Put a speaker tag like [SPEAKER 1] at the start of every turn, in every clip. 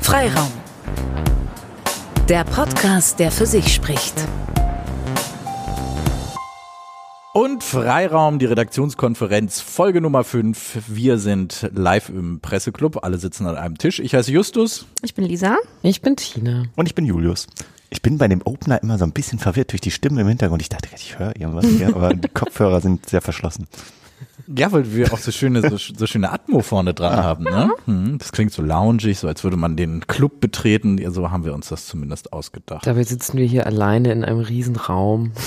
[SPEAKER 1] Freiraum. Der Podcast, der für sich spricht.
[SPEAKER 2] Und Freiraum, die Redaktionskonferenz, Folge Nummer 5. Wir sind live im Presseclub. Alle sitzen an einem Tisch. Ich heiße Justus.
[SPEAKER 3] Ich bin Lisa.
[SPEAKER 4] Ich bin Tina.
[SPEAKER 5] Und ich bin Julius. Ich bin bei dem Opener immer so ein bisschen verwirrt durch die Stimme im Hintergrund. Ich dachte, ich höre irgendwas hier, aber die Kopfhörer sind sehr verschlossen.
[SPEAKER 2] Ja, weil wir auch so schöne, so, so schöne Atmo vorne dran haben. Ne? Hm, Das klingt so loungig, so als würde man den Club betreten. Ja, so haben wir uns das zumindest ausgedacht.
[SPEAKER 4] Dabei sitzen wir hier alleine in einem Riesen-Raum.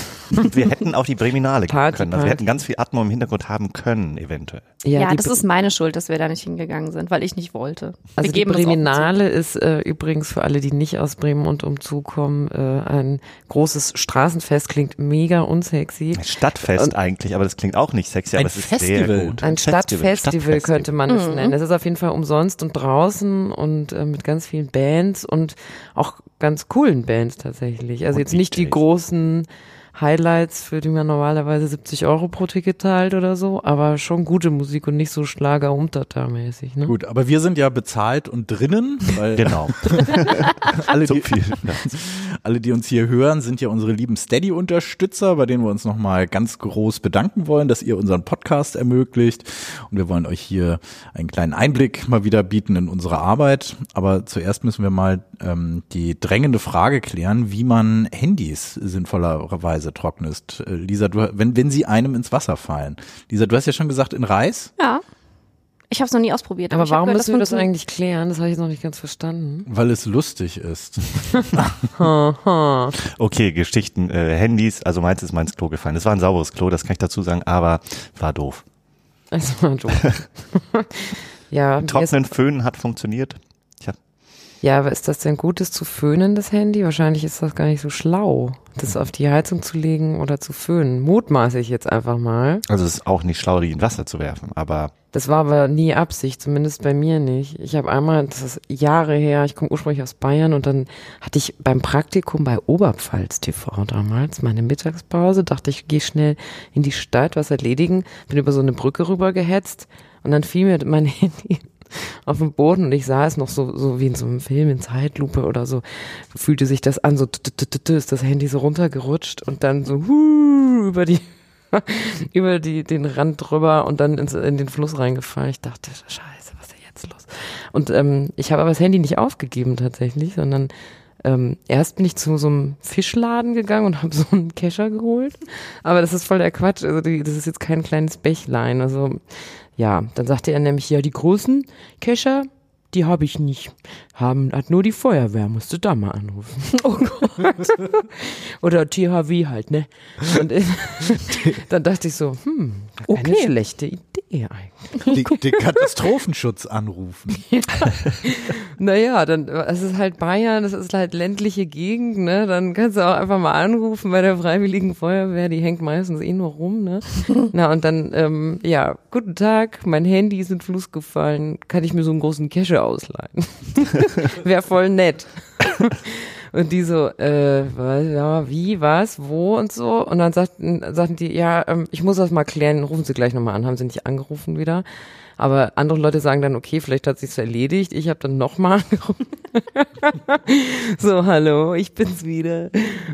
[SPEAKER 5] Wir hätten auch die Breminale
[SPEAKER 4] Party,
[SPEAKER 5] können. Also wir hätten ganz viel Atmo im Hintergrund haben können, eventuell.
[SPEAKER 3] Ja,
[SPEAKER 4] die
[SPEAKER 3] das ist meine Schuld, dass wir da nicht hingegangen sind, weil ich nicht wollte.
[SPEAKER 4] Also die Breminale ist äh, übrigens für alle, die nicht aus Bremen und umzu kommen, äh, ein großes Straßenfest, klingt mega unsexy.
[SPEAKER 5] Ein Stadtfest
[SPEAKER 4] Und-
[SPEAKER 5] eigentlich, aber das klingt auch nicht sexy,
[SPEAKER 2] Ein
[SPEAKER 5] aber es ist
[SPEAKER 2] Festival.
[SPEAKER 4] Ein Stadtfestival,
[SPEAKER 5] Stadtfestival.
[SPEAKER 4] könnte man es nennen. Es ist auf jeden Fall umsonst und draußen und äh, mit ganz vielen Bands und auch ganz coolen Bands tatsächlich. Also
[SPEAKER 5] Und
[SPEAKER 4] jetzt nicht die großen Highlights, für die man normalerweise 70 Euro pro Ticket teilt oder so, aber schon gute Musik und nicht so Schlager untertar mäßig. Ne?
[SPEAKER 2] Gut, aber wir sind ja bezahlt und drinnen, weil
[SPEAKER 5] Genau.
[SPEAKER 2] alle,
[SPEAKER 5] so
[SPEAKER 2] die,
[SPEAKER 5] viel.
[SPEAKER 2] alle, die uns hier hören, sind ja unsere lieben Steady-Unterstützer, bei denen wir uns nochmal ganz groß bedanken wollen, dass ihr unseren Podcast ermöglicht. Und wir wollen euch hier einen kleinen Einblick mal wieder bieten in unsere Arbeit. Aber zuerst müssen wir mal ähm, die drängende Frage klären, wie man Handys sinnvollerweise trocknet. Äh, Lisa, du, wenn, wenn sie einem ins Wasser fallen. Lisa, du hast ja schon gesagt, in Reis,
[SPEAKER 3] Ja. Ich habe es noch nie ausprobiert.
[SPEAKER 4] Aber
[SPEAKER 3] hab
[SPEAKER 4] warum
[SPEAKER 3] gehört,
[SPEAKER 4] müssen wir das
[SPEAKER 3] funktioniert.
[SPEAKER 4] eigentlich klären? Das habe ich jetzt noch nicht ganz verstanden.
[SPEAKER 2] weil es lustig ist.
[SPEAKER 5] Okay, Geschichten, äh, Handys, also meins ist mal ins Klo gefallen. Das war ein sauberes Klo, das kann ich dazu sagen, aber war doof.
[SPEAKER 4] Das war doof. ja,
[SPEAKER 5] Trocknen, Föhnen hat funktioniert.
[SPEAKER 4] Ja, aber ist das denn gut, das zu föhnen, das Handy? Wahrscheinlich ist das gar nicht so schlau, das auf die Heizung zu legen oder zu föhnen. Mutmaße ich jetzt einfach mal.
[SPEAKER 5] also es ist auch nicht schlau, die in Wasser zu werfen, aber
[SPEAKER 4] Das war aber nie Absicht, zumindest bei mir nicht. Ich habe einmal, das ist Jahre her, ich komme ursprünglich aus Bayern und dann hatte ich beim Praktikum bei Oberpfalz TV damals meine Mittagspause, dachte ich, gehe schnell in die Stadt, was erledigen, bin über so eine Brücke rüber gehetzt und dann fiel mir mein Handy auf den Boden und ich sah es noch so, so wie in so einem Film in Zeitlupe oder so, fühlte sich das an, so ist das Handy so runtergerutscht und dann so huh, über die über die, den Rand drüber und dann ins, in den Fluss reingefallen. Ich dachte, scheiße, was ist denn jetzt los? Und ähm, ich habe aber das Handy nicht aufgegeben tatsächlich, sondern ähm, erst bin ich zu so einem Fischladen gegangen und habe so einen Kescher geholt. Aber das ist voll der Quatsch. Also die, das ist jetzt kein kleines Bächlein. Also ja, dann sagte er nämlich, ja, die großen Kescher, die habe ich nicht. Haben, hat nur die Feuerwehr, musst du da mal anrufen. Oh Gott. Oder THW halt, ne? Und dann dachte ich so, hm, keine
[SPEAKER 3] Okay.
[SPEAKER 4] schlechte Idee eigentlich.
[SPEAKER 2] Den, den Katastrophenschutz anrufen.
[SPEAKER 4] Naja, dann, es ist halt Bayern, es ist halt ländliche Gegend, ne? Dann kannst du auch einfach mal anrufen bei der Freiwilligen Feuerwehr, die hängt meistens eh nur rum, ne? Na, und dann, ähm, ja, guten Tag, mein Handy ist in den Fluss gefallen, kann ich mir so einen großen Kescher ausleihen? Wäre voll nett. Und die so, äh, wie, was, wo und so. Und dann sagten, sagten die, ja, ähm, ich muss das mal klären, rufen Sie gleich nochmal an. Haben sie nicht angerufen wieder. Aber andere Leute sagen dann, okay, vielleicht hat sich's erledigt. Ich habe dann nochmal angerufen. so, hallo, ich bin's wieder.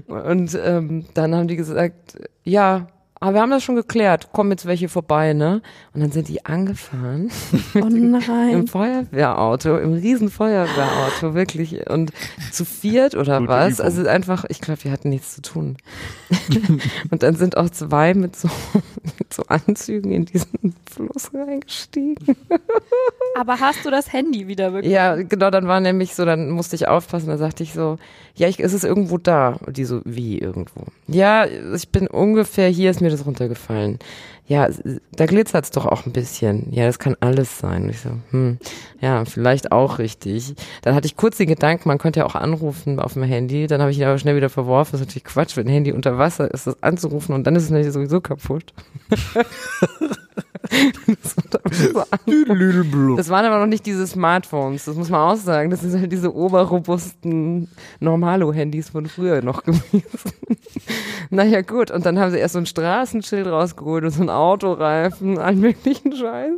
[SPEAKER 4] Und ähm, dann haben die gesagt, ja, aber wir haben das schon geklärt. Kommen jetzt welche vorbei, ne? Und dann sind die angefahren.
[SPEAKER 3] Oh
[SPEAKER 4] Im
[SPEAKER 3] nein.
[SPEAKER 4] Feuerwehrauto, im riesen Feuerwehrauto, wirklich. Und zu viert oder
[SPEAKER 5] Gute
[SPEAKER 4] was?
[SPEAKER 5] Übung.
[SPEAKER 4] Also einfach, ich glaube, wir hatten nichts zu tun. und dann sind auch zwei mit so, mit so Anzügen in diesen Fluss reingestiegen.
[SPEAKER 3] Aber hast du das Handy wieder bekommen?
[SPEAKER 4] Ja, genau, dann war nämlich so, dann musste ich aufpassen, da sagte ich so, ja, ich, es ist irgendwo da. Und die so, wie irgendwo? Ja, ich bin ungefähr, hier ist mir das runtergefallen. Ja, da glitzert's doch auch ein bisschen. Ja, das kann alles sein. Ich so, hm, ja, vielleicht auch richtig. Dann hatte ich kurz den Gedanken, man könnte ja auch anrufen auf dem Handy. Dann habe ich ihn aber schnell wieder verworfen. Das ist natürlich Quatsch, wenn ein Handy unter Wasser ist, das anzurufen und dann ist es natürlich sowieso kaputt. Das waren aber noch nicht diese Smartphones, das muss man auch sagen. Das sind halt diese oberrobusten Normalo-Handys von früher noch gewesen. naja, gut. Und dann haben sie erst so ein Straßenschild rausgeholt und so ein Autoreifen, allen möglichen Scheiß.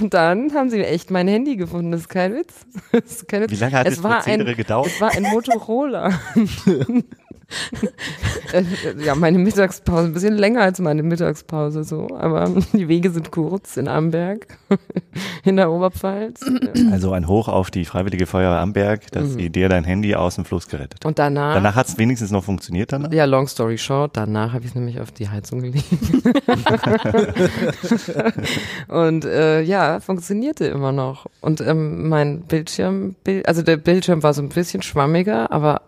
[SPEAKER 4] Und dann haben sie echt mein Handy gefunden. Das ist kein Witz. Das ist kein Witz.
[SPEAKER 5] Wie lange hat
[SPEAKER 4] es
[SPEAKER 5] das
[SPEAKER 4] war
[SPEAKER 5] Prozedere
[SPEAKER 4] ein,
[SPEAKER 5] gedauert?
[SPEAKER 4] Es war ein Motorola. Äh, ja, meine Mittagspause, ein bisschen länger als meine Mittagspause so, aber die Wege sind kurz in Amberg, in der Oberpfalz.
[SPEAKER 5] Also ein Hoch auf die Freiwillige Feuerwehr Amberg, dass sie dir dein Handy aus dem Fluss gerettet hat.
[SPEAKER 4] Und danach,
[SPEAKER 5] Danach hat es wenigstens noch funktioniert danach?
[SPEAKER 4] ja, long story short, danach habe ich es nämlich auf die Heizung gelegt. Und äh, ja, funktionierte immer noch. Und ähm, mein Bildschirm, Bild, also der Bildschirm war so ein bisschen schwammiger, aber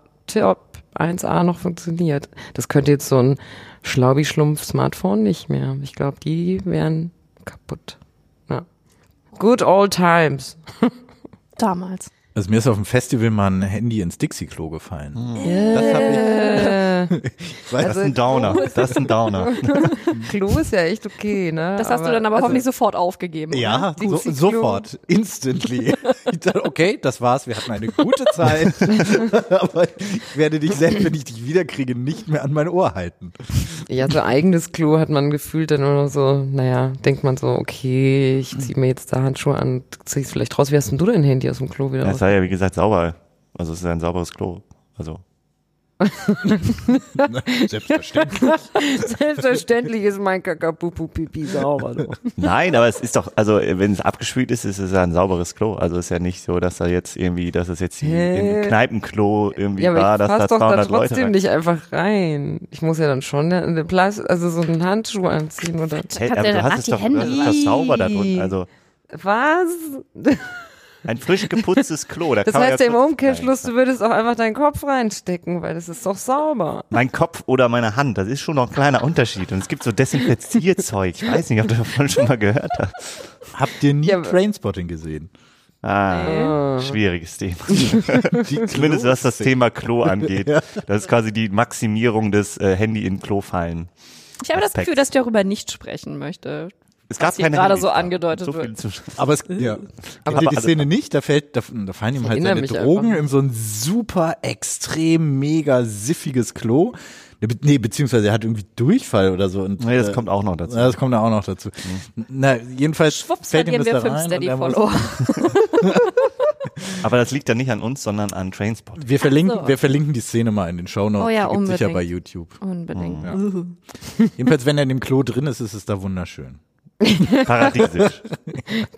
[SPEAKER 4] 1A noch funktioniert. Das könnte jetzt so ein Schlaubi-Schlumpf-Smartphone nicht mehr. Ich glaube, die wären kaputt. Ja. Good old times.
[SPEAKER 3] Damals.
[SPEAKER 2] Also mir ist auf dem Festival mal ein Handy ins Dixie-Klo gefallen.
[SPEAKER 5] Das hab
[SPEAKER 4] Äh,
[SPEAKER 2] Ich weiß,
[SPEAKER 5] Das ist ein Downer. Das ist ein Downer.
[SPEAKER 4] Klo ist ja echt okay, ne?
[SPEAKER 3] Das hast du dann aber
[SPEAKER 4] also,
[SPEAKER 3] hoffentlich sofort aufgegeben.
[SPEAKER 2] Ja, so, sofort, instantly. Ich dachte, okay, das war's, wir hatten eine gute Zeit, aber ich werde dich selbst, wenn ich dich wiederkriege, nicht mehr an mein Ohr halten.
[SPEAKER 4] Ja, so eigenes Klo hat man gefühlt dann nur so, naja, denkt man so, okay, ich ziehe mir jetzt da Handschuhe an, zieh es vielleicht raus. Wie hast denn du dein Handy aus dem Klo wieder raus?
[SPEAKER 5] War ja, wie gesagt, sauber. Also es ist ein sauberes Klo. Also
[SPEAKER 2] Selbstverständlich.
[SPEAKER 4] Selbstverständlich ist mein Kakapupu-Pipi sauber. Du.
[SPEAKER 5] Nein, aber es ist doch, also wenn es abgespült ist, ist es ja ein sauberes Klo. Also es ist ja nicht so, dass da jetzt irgendwie, dass es jetzt
[SPEAKER 4] Hä?
[SPEAKER 5] im Kneipenklo irgendwie
[SPEAKER 4] Ja,
[SPEAKER 5] war,
[SPEAKER 4] aber ich
[SPEAKER 5] dass da
[SPEAKER 4] fass doch da
[SPEAKER 5] 200 Leute
[SPEAKER 4] trotzdem nicht einfach rein. Ich muss ja dann schon eine Plas also so einen Handschuh anziehen oder
[SPEAKER 5] Hey, aber
[SPEAKER 3] der
[SPEAKER 5] du hast es doch, das sauber da drunten. Also
[SPEAKER 4] was?
[SPEAKER 5] ein frisch geputztes Klo. Da
[SPEAKER 4] Das
[SPEAKER 5] kann man
[SPEAKER 4] heißt
[SPEAKER 5] ja
[SPEAKER 4] im Umkehrschluss, du würdest auch einfach deinen Kopf reinstecken, weil das ist doch sauber.
[SPEAKER 5] Mein Kopf oder meine Hand, das ist schon noch ein kleiner Unterschied. Und es gibt so Desinfizierzeug. Ich weiß nicht, ob du davon schon mal gehört hast.
[SPEAKER 2] Habt ihr nie
[SPEAKER 4] Ja,
[SPEAKER 2] Trainspotting gesehen?
[SPEAKER 5] Ah, schwieriges Thema.
[SPEAKER 2] Die
[SPEAKER 5] Zumindest was das. Thema Klo angeht. Das ist quasi die Maximierung des äh, Handy in Klo fallen.
[SPEAKER 3] Ich habe das
[SPEAKER 5] Aspekt.
[SPEAKER 3] Gefühl, dass ich darüber nicht sprechen möchte.
[SPEAKER 5] Es gab keine
[SPEAKER 3] gerade so angedeutet
[SPEAKER 5] so
[SPEAKER 3] wird.
[SPEAKER 2] Aber es, ja.
[SPEAKER 4] Aber-
[SPEAKER 2] Aber die
[SPEAKER 5] also-
[SPEAKER 2] Szene nicht, da fällt, da, da fallen ihm halt seine Drogen
[SPEAKER 4] einfach.
[SPEAKER 2] in so ein super extrem mega siffiges Klo. Ne, Nee, beziehungsweise er hat irgendwie Durchfall oder so. Und,
[SPEAKER 5] nee, das
[SPEAKER 2] äh,
[SPEAKER 5] kommt auch noch dazu.
[SPEAKER 2] Ja, das kommt da auch noch dazu. Na, jedenfalls
[SPEAKER 3] Schwupps,
[SPEAKER 2] fällt ihm das da
[SPEAKER 3] fünf
[SPEAKER 2] rein. und er muss-.
[SPEAKER 5] Aber das liegt ja nicht an uns, sondern an Trainspot.
[SPEAKER 2] Wir verlinken,
[SPEAKER 3] so.
[SPEAKER 2] wir verlinken die Szene mal in den Shownotes.
[SPEAKER 3] Oh ja,
[SPEAKER 2] die gibt's sicher
[SPEAKER 3] unbedingt.
[SPEAKER 2] bei YouTube.
[SPEAKER 3] Unbedingt.
[SPEAKER 2] Ja. Jedenfalls, wenn er in dem Klo drin ist, ist es da wunderschön.
[SPEAKER 5] Paradiesisch.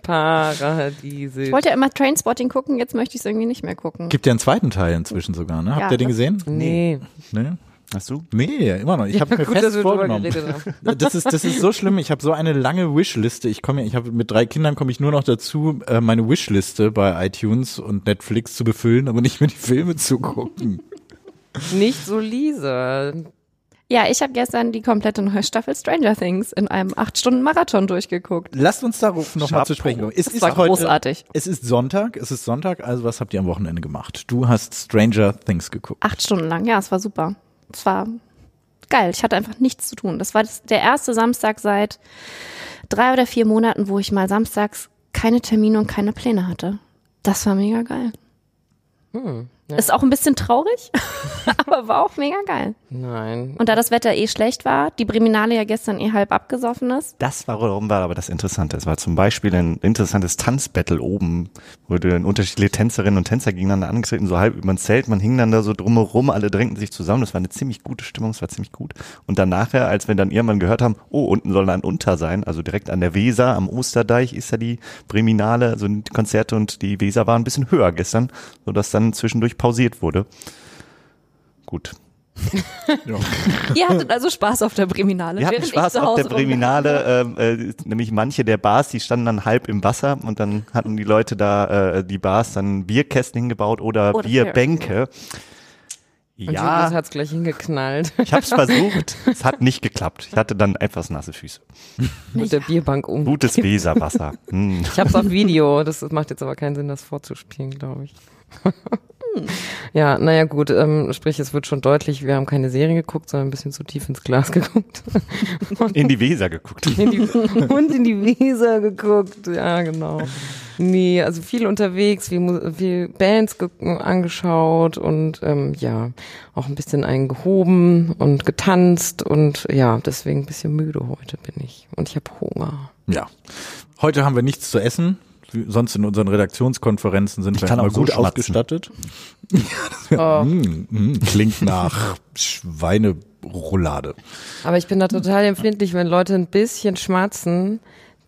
[SPEAKER 4] Paradiesisch.
[SPEAKER 3] Ich wollte ja immer Trainspotting gucken, jetzt möchte ich es irgendwie nicht mehr gucken.
[SPEAKER 2] Gibt ja einen zweiten Teil inzwischen sogar, ne? Habt
[SPEAKER 3] Ja,
[SPEAKER 2] ihr den gesehen?
[SPEAKER 4] Nee.
[SPEAKER 2] Ne?
[SPEAKER 5] Hast du?
[SPEAKER 2] Nee, immer noch. Ich habe mir
[SPEAKER 4] Gut,
[SPEAKER 2] fest
[SPEAKER 4] dass wir drüber
[SPEAKER 2] vorgenommen.
[SPEAKER 4] haben.
[SPEAKER 2] Das ist, das ist so schlimm. Ich habe so eine lange Wishliste. Ich komme, ja- ich habe mit drei Kindern komme ich nur noch dazu, äh, meine Wishliste bei iTunes und Netflix zu befüllen, aber nicht mehr die Filme zu gucken.
[SPEAKER 4] Nicht so Lisa.
[SPEAKER 3] Ja, ich habe gestern die komplette neue Staffel Stranger Things in einem 8-Stunden-Marathon durchgeguckt.
[SPEAKER 2] Lasst uns darauf noch mal
[SPEAKER 5] Chapeau.
[SPEAKER 2] zu sprechen kommen. Es
[SPEAKER 3] Das
[SPEAKER 2] ist
[SPEAKER 3] war
[SPEAKER 2] heute,
[SPEAKER 3] großartig.
[SPEAKER 2] Es ist Sonntag. Es ist Sonntag. Also was habt ihr am Wochenende gemacht? Du hast Stranger Things geguckt.
[SPEAKER 3] Acht Stunden lang, ja, es war super. Es war geil. Ich hatte einfach nichts zu tun. Das war das, der erste Samstag seit drei oder vier Monaten, wo ich mal samstags keine Termine und keine Pläne hatte. Das war mega geil.
[SPEAKER 4] Hm, ja.
[SPEAKER 3] Ist auch ein bisschen traurig, aber war auch mega geil.
[SPEAKER 4] Nein.
[SPEAKER 3] Und da das Wetter eh schlecht war, die Breminale ja gestern eh halb abgesoffen ist,
[SPEAKER 5] Das war, warum war aber das Interessante. Es war zum Beispiel ein interessantes Tanzbattle oben, wo dann unterschiedliche Tänzerinnen und Tänzer gegeneinander angetreten, so halb über ein Zelt. Man hing dann da so drumherum, alle drängten sich zusammen. Das war eine ziemlich gute Stimmung, es war ziemlich gut. Und dann nachher, als wir dann irgendwann gehört haben, oh, unten soll ein Unter sein, also direkt an der Weser, am Osterdeich ist ja die Breminale, also die Konzerte und die Weser waren ein bisschen höher gestern, sodass dann zwischendurch pausiert wurde. Gut.
[SPEAKER 3] ihr hattet also Spaß auf der Breminale.
[SPEAKER 5] Wir hatten Spaß auf der Breminale, ähm, äh, nämlich manche der Bars, die standen dann halb im Wasser und dann hatten die Leute da, äh, die Bars, dann Bierkästen hingebaut oder
[SPEAKER 3] Oder
[SPEAKER 5] Bierbänke.
[SPEAKER 4] Und Julius
[SPEAKER 5] Ja,
[SPEAKER 4] hat's gleich hingeknallt.
[SPEAKER 5] ich habe es versucht, es hat nicht geklappt. Ich hatte dann etwas nasse Füße.
[SPEAKER 4] Mit der Bierbank um.
[SPEAKER 5] Gutes Weserwasser. Hm.
[SPEAKER 4] Ich hab's auf Video. Das macht jetzt aber keinen Sinn, das vorzuspielen, glaube ich. Ja, naja gut, ähm, sprich, es wird schon deutlich, wir haben keine Serie geguckt, sondern ein bisschen zu tief ins Glas geguckt.
[SPEAKER 5] In die Weser geguckt.
[SPEAKER 4] in die, und in die Weser geguckt, ja genau. Nee, also viel unterwegs, viel, viel Bands ge angeschaut und ähm, ja, auch ein bisschen eingehoben und getanzt und ja, deswegen ein bisschen müde heute bin ich und ich habe Hunger.
[SPEAKER 2] Ja. Heute haben wir nichts zu essen. Sonst in unseren Redaktionskonferenzen sind
[SPEAKER 5] Ich
[SPEAKER 2] wir
[SPEAKER 5] kann
[SPEAKER 2] immer
[SPEAKER 5] auch so
[SPEAKER 2] gut
[SPEAKER 5] schmatzen.
[SPEAKER 2] ausgestattet.
[SPEAKER 4] Oh.
[SPEAKER 2] Mm, mm, klingt nach Schweineroulade.
[SPEAKER 4] Aber ich bin da total empfindlich, wenn Leute ein bisschen schmatzen,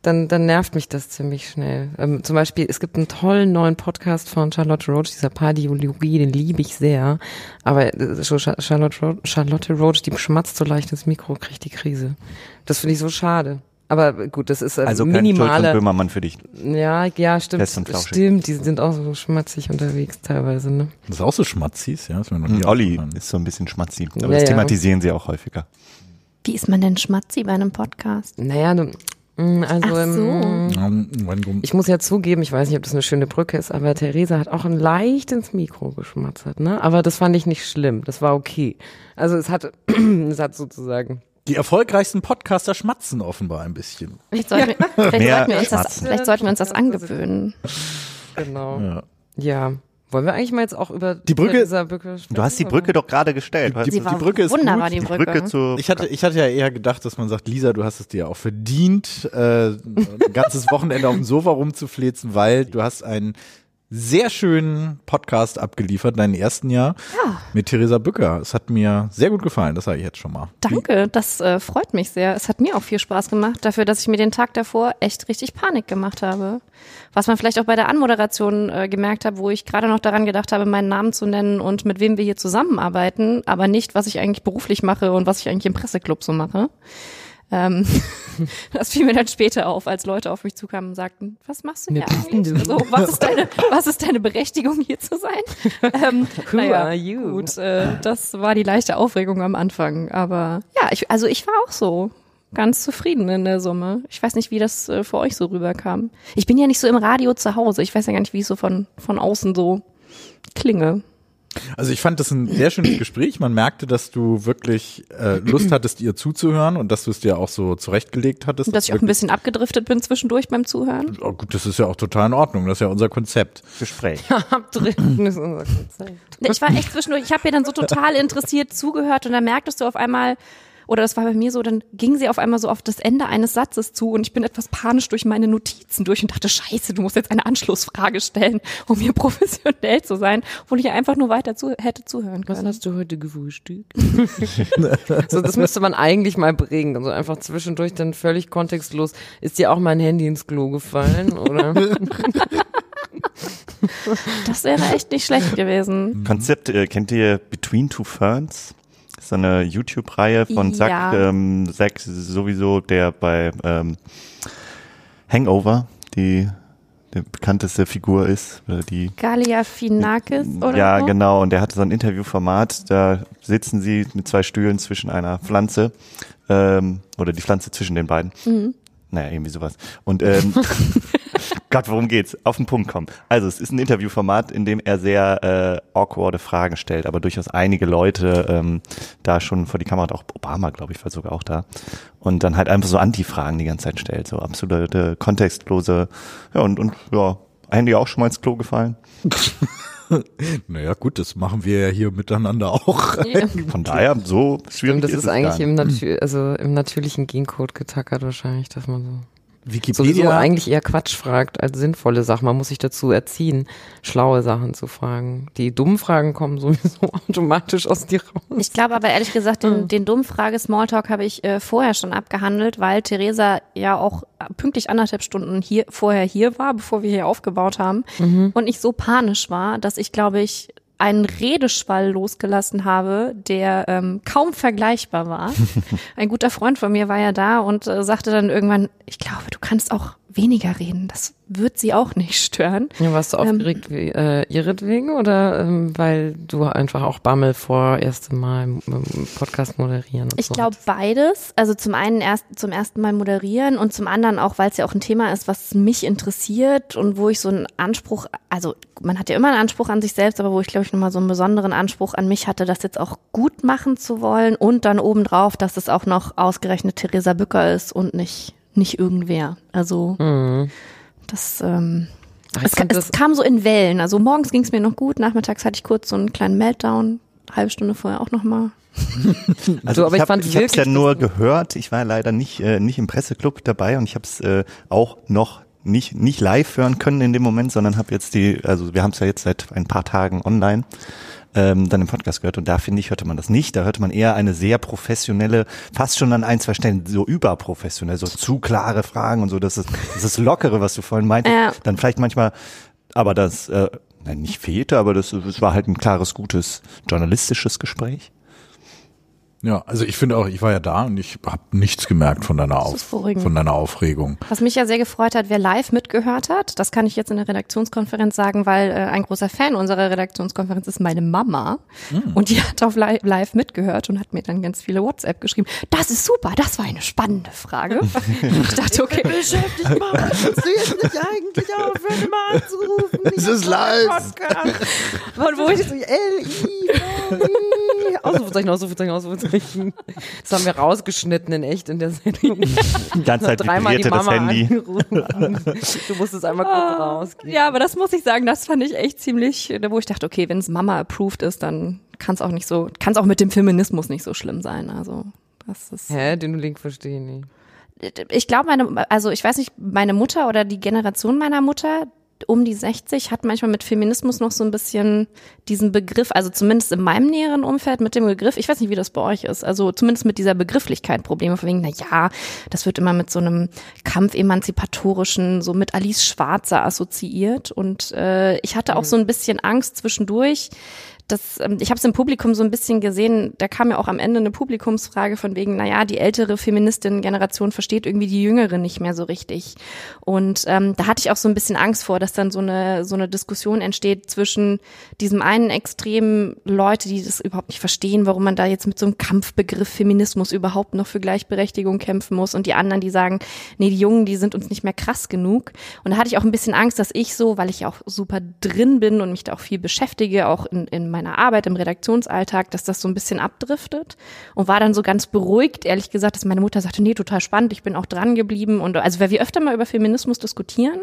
[SPEAKER 4] dann, dann nervt mich das ziemlich schnell. Ähm, zum Beispiel, es gibt einen tollen neuen Podcast von Charlotte Roach, dieser Pardiologie, den liebe ich sehr. Aber äh, so Cha- Charlotte, Charlotte Roach, die schmatzt so leicht ins Mikro, kriegt die Krise. Das finde ich so schade. Aber gut, das ist äh,
[SPEAKER 5] Also kein Schulz und
[SPEAKER 4] minimale.
[SPEAKER 5] Böhmermann für dich.
[SPEAKER 4] Ja, ja, stimmt.
[SPEAKER 5] Fest und flauschig.
[SPEAKER 4] Stimmt, die sind auch so schmatzig unterwegs teilweise, ne?
[SPEAKER 2] Das ist auch so Schmatzis, ja? Ist mir noch nie
[SPEAKER 5] Hm, Olli ist so ein bisschen schmatzi. Aber
[SPEAKER 4] Ja,
[SPEAKER 5] das
[SPEAKER 4] ja.
[SPEAKER 5] thematisieren sie auch häufiger.
[SPEAKER 3] Wie ist man denn schmatzi bei einem Podcast?
[SPEAKER 4] Naja, du, mh, also
[SPEAKER 3] Ach so.
[SPEAKER 4] ähm,
[SPEAKER 2] Ähm,
[SPEAKER 4] Ich muss ja zugeben, ich weiß nicht, ob das eine schöne Brücke ist, aber Theresa hat auch ein leicht ins Mikro geschmatzert, ne? Aber das fand ich nicht schlimm. Das war okay. Also es hat, es hat sozusagen.
[SPEAKER 2] Die erfolgreichsten Podcaster schmatzen offenbar ein bisschen.
[SPEAKER 3] Vielleicht sollten, wir, vielleicht sollten, wir, uns das, vielleicht sollten wir uns das angewöhnen.
[SPEAKER 4] Genau.
[SPEAKER 2] Ja.
[SPEAKER 4] Ja. Wollen wir eigentlich mal jetzt auch über
[SPEAKER 2] Die Brücke-
[SPEAKER 4] Bücke sprechen?
[SPEAKER 5] Du hast die Brücke doch gerade gestellt.
[SPEAKER 2] Die-
[SPEAKER 3] Sie war
[SPEAKER 2] Brücke ist
[SPEAKER 3] wunderbar,
[SPEAKER 2] gut.
[SPEAKER 3] die Brücke.
[SPEAKER 5] zu.
[SPEAKER 2] Ich hatte, ich hatte ja eher gedacht, dass man sagt, Lisa, du hast es dir auch verdient, äh, ein ganzes Wochenende auf dem Sofa rumzuflezen, weil du hast einen sehr schönen Podcast abgeliefert, deinen ersten Jahr mit Theresa Bücker. Es hat mir sehr gut gefallen, das sage ich jetzt schon mal.
[SPEAKER 3] Danke, das äh, freut mich sehr. Es hat mir auch viel Spaß gemacht, dafür, dass ich mir den Tag davor echt richtig Panik gemacht habe. Was man vielleicht auch bei der Anmoderation äh, gemerkt hat, wo ich gerade noch daran gedacht habe, meinen Namen zu nennen und mit wem wir hier zusammenarbeiten, aber nicht, was ich eigentlich beruflich mache und was ich eigentlich im Presseclub so mache. Ähm, das fiel mir dann später auf, als Leute auf mich zukamen und sagten, was machst du hier eigentlich? Also, was ist deine, was ist deine Berechtigung hier zu sein? Ähm,
[SPEAKER 4] Who
[SPEAKER 3] naja,
[SPEAKER 4] are you?
[SPEAKER 3] Gut, äh, das war die leichte Aufregung am Anfang, aber ja, ich, also ich war auch so ganz zufrieden in der Summe. Ich weiß nicht, wie das äh, für euch so rüberkam. Ich bin ja nicht so im Radio zu Hause. Ich weiß ja gar nicht, wie ich so von von außen so klinge.
[SPEAKER 2] Also ich fand das ein sehr schönes Gespräch. Man merkte, dass du wirklich äh, Lust hattest, ihr zuzuhören und dass du es dir auch so zurechtgelegt hattest.
[SPEAKER 3] Und dass ich auch ein bisschen abgedriftet bin zwischendurch beim Zuhören.
[SPEAKER 2] Oh, gut, das ist ja auch total in Ordnung. Das ist ja unser Konzept.
[SPEAKER 5] Gespräch.
[SPEAKER 4] Abdriften ist unser Konzept.
[SPEAKER 3] Ich war echt zwischendurch, ich habe ihr dann so total interessiert zugehört und dann merktest du auf einmal, oder das war bei mir so, dann ging sie auf einmal so auf das Ende eines Satzes zu und ich bin etwas panisch durch meine Notizen durch und dachte, scheiße, du musst jetzt eine Anschlussfrage stellen, um hier professionell zu sein, wo ich einfach nur weiter zu, hätte zuhören
[SPEAKER 4] Was
[SPEAKER 3] können.
[SPEAKER 4] hast du heute gefrühstückt? so, das müsste man eigentlich mal bringen. Also einfach zwischendurch dann völlig kontextlos. Ist dir auch mein Handy ins Klo gefallen, oder?
[SPEAKER 3] Das wäre echt nicht schlecht gewesen.
[SPEAKER 5] Konzept, äh, kennt ihr Between Two Ferns? Das ist eine YouTube-Reihe von Zack,
[SPEAKER 3] Ja.
[SPEAKER 5] ähm, Zack sowieso, der bei ähm, Hangover die, die bekannteste Figur ist, oder die
[SPEAKER 3] Galia Finakis oder
[SPEAKER 5] ja,
[SPEAKER 3] so?
[SPEAKER 5] genau. Und der hatte so ein Interviewformat. Da sitzen sie mit zwei Stühlen zwischen einer Pflanze ähm, oder die Pflanze zwischen den beiden.
[SPEAKER 3] Mhm.
[SPEAKER 5] Naja, irgendwie sowas. Und ähm, Gott, worum geht's? Auf den Punkt kommen. Also es ist ein Interviewformat, in dem er sehr äh, awkwarde Fragen stellt, aber durchaus einige Leute ähm, da schon vor die Kamera, auch Obama, glaube ich, war sogar auch da. Und dann halt einfach so Anti-Fragen die ganze Zeit stellt, so absolute kontextlose, ja, und, und ja, Handy auch schon mal ins Klo gefallen.
[SPEAKER 2] Naja, gut, das machen wir ja hier miteinander auch.
[SPEAKER 3] Ja.
[SPEAKER 5] Von daher, so schwierig
[SPEAKER 4] Und das
[SPEAKER 5] ist,
[SPEAKER 4] ist eigentlich
[SPEAKER 5] gar
[SPEAKER 4] im. Natür also im natürlichen Gencode getackert wahrscheinlich, dass man so sowieso
[SPEAKER 2] Wikipedia,
[SPEAKER 4] eigentlich eher Quatsch fragt als sinnvolle Sachen. Man muss sich dazu erziehen, schlaue Sachen zu fragen. Die dummen Fragen kommen sowieso automatisch aus dir raus.
[SPEAKER 3] Ich glaube aber ehrlich gesagt, den, den Dummfrage Smalltalk habe ich äh, vorher schon abgehandelt, weil Theresa ja auch pünktlich anderthalb Stunden hier vorher hier war, bevor wir hier aufgebaut haben und ich so panisch war, dass ich glaube ich einen Redeschwall losgelassen habe, der ähm, kaum vergleichbar war. Ein guter Freund von mir war ja da und äh, sagte dann irgendwann, ich glaube, du kannst auch weniger reden. Das wird sie auch nicht stören.
[SPEAKER 4] Ja, warst du
[SPEAKER 3] Ähm,
[SPEAKER 4] aufgeregt wie, äh, ihretwegen oder ähm, weil du einfach auch Bammel vor erstem Mal im, im Podcast moderieren
[SPEAKER 3] Ich
[SPEAKER 4] so
[SPEAKER 3] glaube beides. Also zum einen erst zum ersten Mal moderieren und zum anderen auch, weil es ja auch ein Thema ist, was mich interessiert und wo ich so einen Anspruch, also man hat ja immer einen Anspruch an sich selbst, aber wo ich glaube ich nochmal so einen besonderen Anspruch an mich hatte, das jetzt auch gut machen zu wollen und dann obendrauf, dass es auch noch ausgerechnet Theresa Bücker ist und nicht nicht irgendwer. Also das ähm,
[SPEAKER 4] Ach,
[SPEAKER 3] es, es
[SPEAKER 4] das-
[SPEAKER 3] kam so in Wellen. Also morgens ging es mir noch gut, nachmittags hatte ich kurz so einen kleinen Meltdown, halbe Stunde vorher auch noch mal.
[SPEAKER 4] Also, aber ich
[SPEAKER 5] hab,
[SPEAKER 4] fand
[SPEAKER 5] ich habe es ja nur gehört. Ich war leider nicht äh, nicht im Presseclub dabei und ich habe es äh, auch noch nicht, nicht live hören können in dem Moment, sondern habe jetzt die, also wir haben es ja jetzt seit ein paar Tagen online, ähm, dann im Podcast gehört und da finde ich, hörte man das nicht. Da hörte man eher eine sehr professionelle, fast schon an ein, zwei Stellen so überprofessionell, so zu klare Fragen und so. Das ist das ist Lockere, was du vorhin meintest.
[SPEAKER 3] Ja.
[SPEAKER 5] Dann vielleicht manchmal, aber das äh, nein, nicht fehlte, aber das, das war halt ein klares, gutes journalistisches Gespräch.
[SPEAKER 2] Ja, also ich finde auch, ich war ja da und ich habe nichts gemerkt von deiner,
[SPEAKER 3] Das ist
[SPEAKER 2] Auf, von deiner Aufregung.
[SPEAKER 3] Was mich ja sehr gefreut hat, wer live mitgehört hat, das kann ich jetzt in der Redaktionskonferenz sagen, weil äh, ein großer Fan unserer Redaktionskonferenz ist meine Mama. Und die hat auf li live mitgehört und hat mir dann ganz viele WhatsApp geschrieben. Das ist super, das war eine spannende Frage. ich dachte, okay.
[SPEAKER 4] Beschäftigt, Mama, kannst du jetzt nicht eigentlich aufhören, mal anzurufen?
[SPEAKER 5] Es ist live.
[SPEAKER 4] Und wo ich so, L-I, Ausrufezeichen, Ausrufezeichen, Ausrufezeichen. Das haben wir rausgeschnitten in echt in der Sendung.
[SPEAKER 5] Die ganze Zeit
[SPEAKER 4] Dreimal die
[SPEAKER 5] vibrierte das
[SPEAKER 4] Mama
[SPEAKER 5] Handy.
[SPEAKER 4] angerufen. Du musstest einmal kurz rausgehen.
[SPEAKER 3] Ja, aber das muss ich sagen, das fand ich echt ziemlich, wo ich dachte, okay, wenn es Mama approved ist, dann kann es auch nicht so, kann es auch mit dem Feminismus nicht so schlimm sein. Also das ist.
[SPEAKER 4] Hä, den Link verstehe ich nicht.
[SPEAKER 3] ich glaube, meine, also ich weiß nicht, meine Mutter oder die Generation meiner Mutter um die 60 hat manchmal mit Feminismus noch so ein bisschen diesen Begriff, also zumindest in meinem näheren Umfeld mit dem Begriff, ich weiß nicht, wie das bei euch ist, also zumindest mit dieser Begrifflichkeit Probleme, von wegen, na ja, das wird immer mit so einem Kampf emanzipatorischen, so mit Alice Schwarzer assoziiert. Und äh, ich hatte auch so ein bisschen Angst zwischendurch, das, ähm, ich habe es im Publikum so ein bisschen gesehen, da kam ja auch am Ende eine Publikumsfrage von wegen, naja, die ältere Feministin-Generation versteht irgendwie die jüngere nicht mehr so richtig. Und ähm, da hatte ich auch so ein bisschen Angst vor, dass dann so eine, so eine Diskussion entsteht zwischen diesem einen Extrem Leute, die das überhaupt nicht verstehen, warum man da jetzt mit so einem Kampfbegriff Feminismus überhaupt noch für Gleichberechtigung kämpfen muss und die anderen, die sagen, nee, die Jungen, die sind uns nicht mehr krass genug. Und da hatte ich auch ein bisschen Angst, dass ich so, weil ich auch super drin bin und mich da auch viel beschäftige, auch in, in meiner Arbeit, im Redaktionsalltag, dass das so ein bisschen abdriftet und war dann so ganz beruhigt, ehrlich gesagt, dass meine Mutter sagte, nee, total spannend, ich bin auch dran geblieben. Und also weil wir öfter mal über Feminismus diskutieren,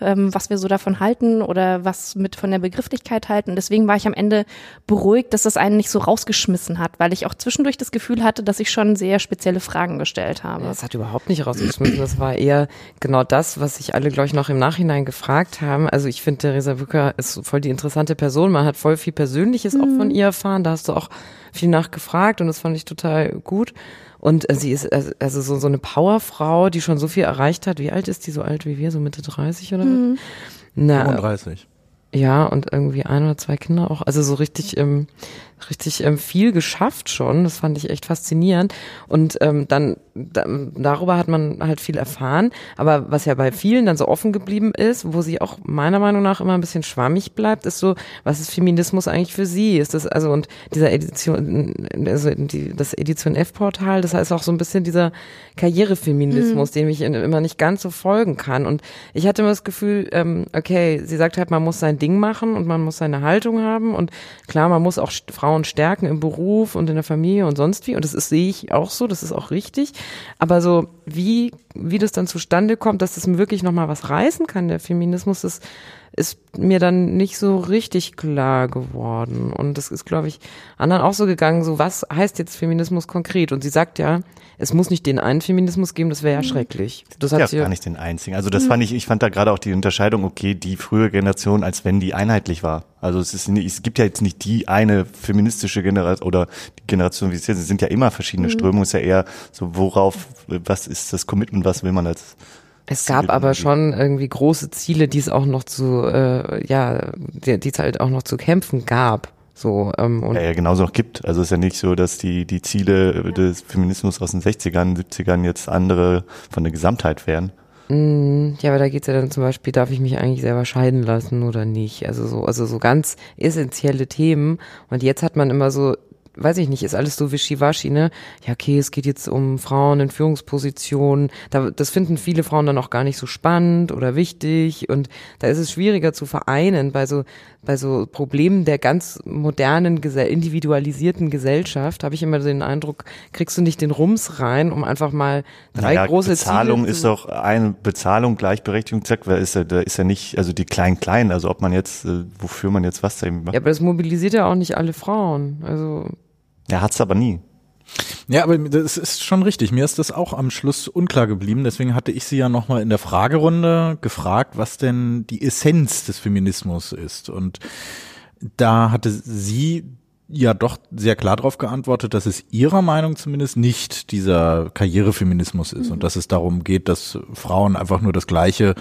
[SPEAKER 3] ähm, was wir so davon halten oder was mit von der Begrifflichkeit halten. Deswegen war ich am Ende beruhigt, dass das einen nicht so rausgeschmissen hat, weil ich auch zwischendurch das Gefühl hatte, dass ich schon sehr spezielle Fragen gestellt habe.
[SPEAKER 4] Das hat überhaupt nicht rausgeschmissen. Das war eher genau das, was sich alle, glaube ich, noch im Nachhinein gefragt haben. Also ich finde, Theresa Bücker ist voll die interessante Person. Man hat voll viel Persönliches auch von ihr erfahren. Da hast du auch viel nachgefragt und das fand ich total gut. Und äh, sie ist also also so, so eine Powerfrau, die schon so viel erreicht hat. Wie alt ist die? So alt wie wir? So Mitte 30 oder? was? Na,
[SPEAKER 2] 35.
[SPEAKER 4] ja, und irgendwie ein oder zwei Kinder auch. Also so richtig, ähm, richtig ähm, viel geschafft schon. Das fand ich echt faszinierend. Und ähm, dann da, darüber hat man halt viel erfahren. Aber was ja bei vielen dann so offen geblieben ist, wo sie auch meiner Meinung nach immer ein bisschen schwammig bleibt, ist so, was ist Feminismus eigentlich für sie? Ist das also und dieser Edition, also die, das Edition F-Portal, das heißt auch so ein bisschen dieser Karrierefeminismus, dem ich in- immer nicht ganz so folgen kann. Und ich hatte immer das Gefühl, ähm, okay, sie sagt halt, man muss sein Ding machen und man muss seine Haltung haben und klar, man muss auch st- Frauen stärken im Beruf und in der Familie und sonst wie. Und das ist, sehe ich auch so, das ist auch richtig. Aber so, wie, wie das dann zustande kommt, dass das wirklich nochmal was reißen kann, der Feminismus, das ist mir dann nicht so richtig klar geworden. Und das ist, glaube ich, anderen auch so gegangen, so was heißt jetzt Feminismus konkret? Und sie sagt ja, es muss nicht den einen Feminismus geben, das wäre ja schrecklich. Das hat
[SPEAKER 5] ja,
[SPEAKER 4] sie
[SPEAKER 5] gar nicht den einzigen. Also das fand ich, ich fand da gerade auch die Unterscheidung, okay, die frühe Generation, als wenn die einheitlich war. Also es ist es gibt ja jetzt nicht die eine feministische Generation oder die Generation, wie es jetzt, es sind ja immer verschiedene Strömungen, es ist ja eher so, worauf, was ist das Commitment, was will man als
[SPEAKER 4] Es gab aber schon irgendwie große Ziele, die es auch noch zu, äh, ja, die die es halt auch noch zu kämpfen gab. So, ähm, und
[SPEAKER 5] ja, ja genauso noch gibt. Also es ist ja nicht so, dass die, die Ziele des Feminismus aus den 60ern, 70ern jetzt andere von der Gesamtheit wären.
[SPEAKER 4] Ja, aber da geht's ja dann zum Beispiel, darf ich mich eigentlich selber scheiden lassen oder nicht? Also so, also so ganz essentielle Themen. Und jetzt hat man immer so, weiß ich nicht, ist alles so wischiwaschi, ne? Ja, okay, es geht jetzt um Frauen in Führungspositionen. Da, das finden viele Frauen dann auch gar nicht so spannend oder wichtig. Und da ist es schwieriger zu vereinen bei so, bei so Problemen der ganz modernen, individualisierten Gesellschaft, habe ich immer den Eindruck, kriegst du nicht den Rums rein, um einfach mal drei
[SPEAKER 5] Naja,
[SPEAKER 4] große
[SPEAKER 5] Bezahlung
[SPEAKER 4] Ziele
[SPEAKER 5] ist doch eine Bezahlung, Gleichberechtigung, zack, wer ist ja, da ist ja nicht, also die Klein-Klein, also ob man jetzt, äh, wofür man jetzt was da eben macht.
[SPEAKER 4] Ja, aber das mobilisiert ja auch nicht alle Frauen. Also
[SPEAKER 5] Ja, hat's aber nie.
[SPEAKER 2] Ja, aber das ist schon richtig. Mir ist das auch am Schluss unklar geblieben. Deswegen hatte ich sie ja nochmal in der Fragerunde gefragt, was denn die Essenz des Feminismus ist. Und da hatte sie ja doch sehr klar darauf geantwortet, dass es ihrer Meinung zumindest nicht dieser Karrierefeminismus ist und dass es darum geht, dass Frauen einfach nur das Gleiche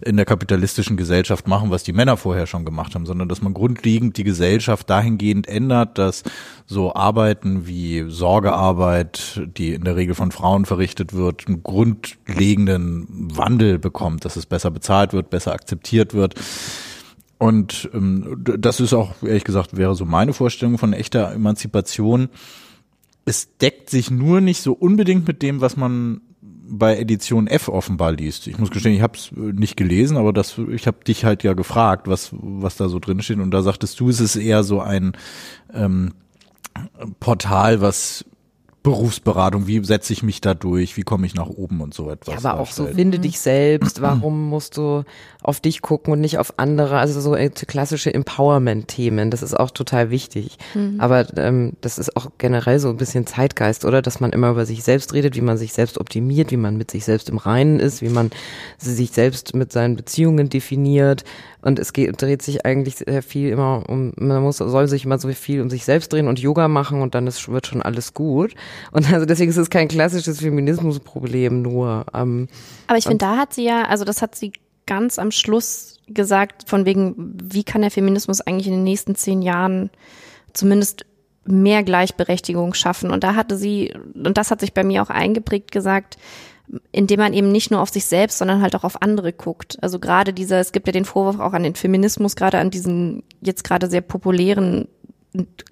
[SPEAKER 2] in der kapitalistischen Gesellschaft machen, was die Männer vorher schon gemacht haben, sondern dass man grundlegend die Gesellschaft dahingehend ändert, dass so Arbeiten wie Sorgearbeit, die in der Regel von Frauen verrichtet wird, einen grundlegenden Wandel bekommt, dass es besser bezahlt wird, besser akzeptiert wird. Und ähm, das ist auch, ehrlich gesagt, wäre so meine Vorstellung von echter Emanzipation. Es deckt sich nur nicht so unbedingt mit dem, was man bei Edition F offenbar liest. Ich muss gestehen, ich habe es nicht gelesen, aber das, ich habe dich halt ja gefragt, was, was da so drin steht. Und da sagtest du, es ist eher so ein ähm, Portal, was Berufsberatung, wie setze ich mich da durch, wie komme ich nach oben und so etwas.
[SPEAKER 4] Ja, aber auch so, finde dich selbst, warum musst du auf dich gucken und nicht auf andere, also so äh, klassische Empowerment-Themen, das ist auch total wichtig. Aber ähm, das ist auch generell so ein bisschen Zeitgeist, oder? Dass man immer über sich selbst redet, wie man sich selbst optimiert, wie man mit sich selbst im Reinen ist, wie man sich selbst mit seinen Beziehungen definiert. Und es geht, dreht sich eigentlich sehr viel immer um, man muss, soll sich immer so viel um sich selbst drehen und Yoga machen und dann ist, wird schon alles gut. Und also deswegen ist es kein klassisches Feminismusproblem nur. Ähm,
[SPEAKER 3] Aber ich finde, da hat sie ja, also das hat sie ganz am Schluss gesagt, von wegen, wie kann der Feminismus eigentlich in den nächsten zehn Jahren zumindest mehr Gleichberechtigung schaffen. Und da hatte sie, und das hat sich bei mir auch eingeprägt gesagt, indem man eben nicht nur auf sich selbst, sondern halt auch auf andere guckt. Also gerade dieser, es gibt ja den Vorwurf auch an den Feminismus, gerade an diesen jetzt gerade sehr populären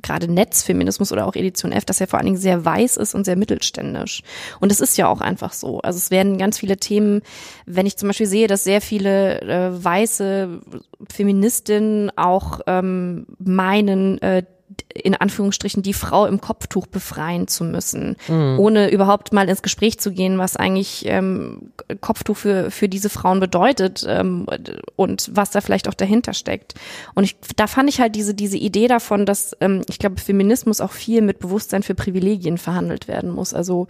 [SPEAKER 3] gerade Netzfeminismus oder auch Edition F, dass er vor allen Dingen sehr weiß ist und sehr mittelständisch. Und es ist ja auch einfach so. Also es werden ganz viele Themen, wenn ich zum Beispiel sehe, dass sehr viele äh, weiße Feministinnen auch ähm, meinen, äh, in Anführungsstrichen die Frau im Kopftuch befreien zu müssen, ohne überhaupt mal ins Gespräch zu gehen, was eigentlich ähm, Kopftuch für, für diese Frauen bedeutet ähm, und was da vielleicht auch dahinter steckt. Und ich, da fand ich halt diese, diese Idee davon, dass ähm, ich glaube, Feminismus auch viel mit Bewusstsein für Privilegien verhandelt werden muss. Also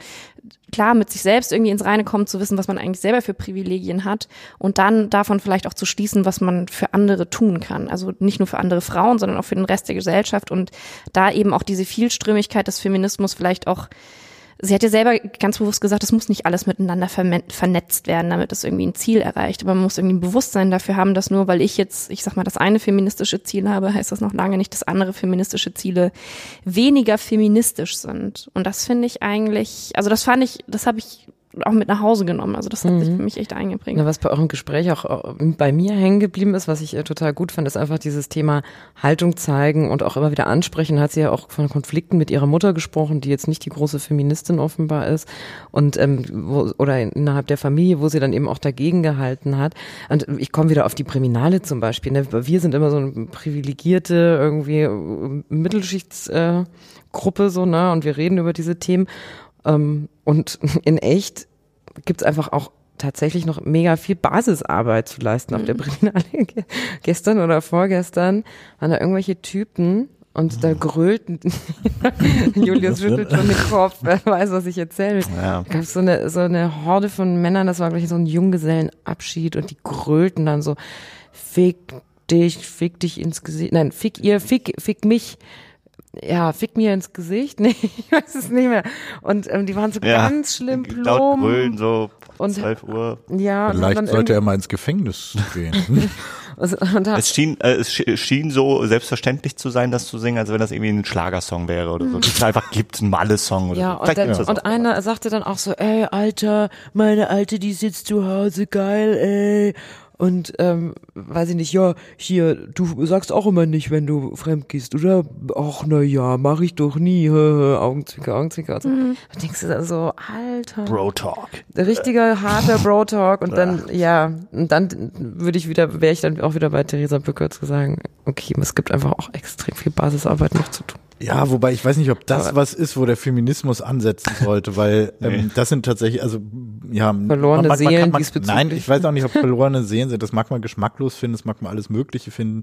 [SPEAKER 3] klar, mit sich selbst irgendwie ins Reine kommen, zu wissen, was man eigentlich selber für Privilegien hat und dann davon vielleicht auch zu schließen, was man für andere tun kann. Also nicht nur für andere Frauen, sondern auch für den Rest der Gesellschaft und da eben auch diese Vielströmigkeit des Feminismus vielleicht auch Sie hat ja selber ganz bewusst gesagt, es muss nicht alles miteinander vernetzt werden, damit es irgendwie ein Ziel erreicht. Aber man muss irgendwie ein Bewusstsein dafür haben, dass nur weil ich jetzt, ich sag mal, das eine feministische Ziel habe, heißt das noch lange nicht, dass andere feministische Ziele weniger feministisch sind. Und das finde ich eigentlich, also das fand ich, das habe ich auch mit nach Hause genommen. Also das hat sich für mich echt eingeprägt.
[SPEAKER 4] Na, was bei eurem Gespräch auch äh, bei mir hängen geblieben ist, was ich äh, total gut fand, ist einfach dieses Thema Haltung zeigen und auch immer wieder ansprechen. Hat sie ja auch von Konflikten mit ihrer Mutter gesprochen, die jetzt nicht die große Feministin offenbar ist und ähm, wo, oder innerhalb der Familie, wo sie dann eben auch dagegen gehalten hat. Und ich komme wieder auf die Priminale zum Beispiel. Ne? Wir sind immer so eine privilegierte irgendwie äh, Mittelschichtssgruppe äh, Gruppe so ne und wir reden über diese Themen ähm, und in echt gibt's einfach auch tatsächlich noch mega viel Basisarbeit zu leisten auf der Berlinale. Ge- Gestern oder vorgestern waren da irgendwelche Typen und da grölten. Julius schüttelt schon den Kopf, wer weiß, was ich erzähle.
[SPEAKER 5] Ja.
[SPEAKER 4] Da gab so eine, so eine Horde von Männern, das war gleich so ein Junggesellenabschied und die grölten dann so, fick dich, fick dich ins Gesicht, nein, fick ihr, fick, fick mich ja, fick mir ins Gesicht. Nee, ich weiß es nicht mehr. Und ähm, die waren so
[SPEAKER 5] Ja.
[SPEAKER 4] ganz schlimm
[SPEAKER 5] Laut
[SPEAKER 4] plump.
[SPEAKER 5] grölen, so
[SPEAKER 4] Und-
[SPEAKER 5] 12 Uhr.
[SPEAKER 4] Ja,
[SPEAKER 2] Vielleicht sollte er mal ins Gefängnis gehen.
[SPEAKER 5] Es schien, äh, es schien- so selbstverständlich zu sein, das zu singen, als wenn das irgendwie ein Schlagersong wäre oder so. Es einfach gibt einen Malle-Song oder
[SPEAKER 4] ja,
[SPEAKER 5] so.
[SPEAKER 4] und, dann,
[SPEAKER 5] das
[SPEAKER 4] und einer sagte dann auch so, ey, Alter, meine Alte, die sitzt zu Hause, geil, ey. Und ähm, weiß ich nicht, ja, hier, du sagst auch immer nicht, wenn du fremd gehst, oder? Ach, na ja, mach ich doch nie. Augenzwicker, Augenzwicker. Und so. Da denkst du dann so, Alter.
[SPEAKER 5] Bro Talk.
[SPEAKER 4] richtiger harter Bro Talk und dann ja und dann würde ich wieder wäre ich dann auch wieder bei Theresa Bücker zu sagen okay es gibt einfach auch extrem viel Basisarbeit noch zu tun
[SPEAKER 2] Ja, wobei ich weiß nicht, ob das was ist, wo der Feminismus ansetzen sollte, weil ähm, das sind tatsächlich, also ja,
[SPEAKER 4] Verlorene
[SPEAKER 2] man, man,
[SPEAKER 4] Seelen
[SPEAKER 2] man, man. Nein, ich weiß auch nicht, ob verlorene Seelen sind. Das mag man geschmacklos finden, das mag man alles Mögliche finden.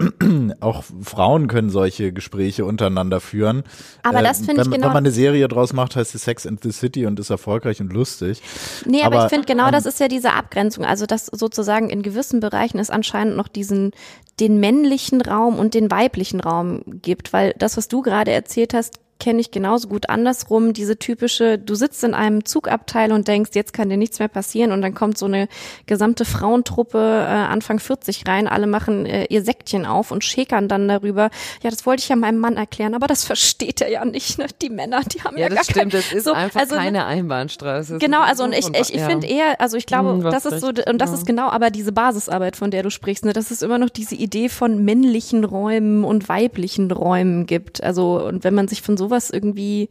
[SPEAKER 2] auch Frauen können solche Gespräche untereinander führen.
[SPEAKER 3] Aber das
[SPEAKER 2] Ähm,
[SPEAKER 3] finde ich
[SPEAKER 2] wenn,
[SPEAKER 3] genau-
[SPEAKER 2] Wenn man eine Serie draus macht, heißt es Sex and the City und ist erfolgreich und lustig.
[SPEAKER 3] Nee, aber,
[SPEAKER 2] Aber,
[SPEAKER 3] ich finde genau
[SPEAKER 2] ähm,
[SPEAKER 3] das ist ja diese Abgrenzung. Also, dass sozusagen in gewissen Bereichen es anscheinend noch diesen, den männlichen Raum und den weiblichen Raum gibt. Weil das, was du gerade erzählt hast, kenne ich genauso gut andersrum. Diese typische, du sitzt in einem Zugabteil und denkst, jetzt kann dir nichts mehr passieren und dann kommt so eine gesamte Frauentruppe äh, Anfang 40 rein, alle machen äh, ihr Säckchen auf und schäkern dann darüber. Ja, das wollte ich ja meinem Mann erklären, aber das versteht er ja nicht. Ne? Die Männer, die haben ja,
[SPEAKER 4] Ja,
[SPEAKER 3] gar
[SPEAKER 4] das stimmt,
[SPEAKER 3] kein,
[SPEAKER 4] das ist
[SPEAKER 3] so,
[SPEAKER 4] einfach
[SPEAKER 3] also, ne,
[SPEAKER 4] keine Einbahnstraße. Das
[SPEAKER 3] Genau,
[SPEAKER 4] ist
[SPEAKER 3] also und ich,
[SPEAKER 4] so-
[SPEAKER 3] ich, ich
[SPEAKER 4] ja.
[SPEAKER 3] finde eher, also ich glaube,
[SPEAKER 4] Hm,
[SPEAKER 3] das ist so, und das
[SPEAKER 4] ja.
[SPEAKER 3] ist genau aber diese Basisarbeit, von der du sprichst, ne, dass es immer noch diese Idee von männlichen Räumen und weiblichen Räumen gibt. Also, und wenn man sich von sowas irgendwie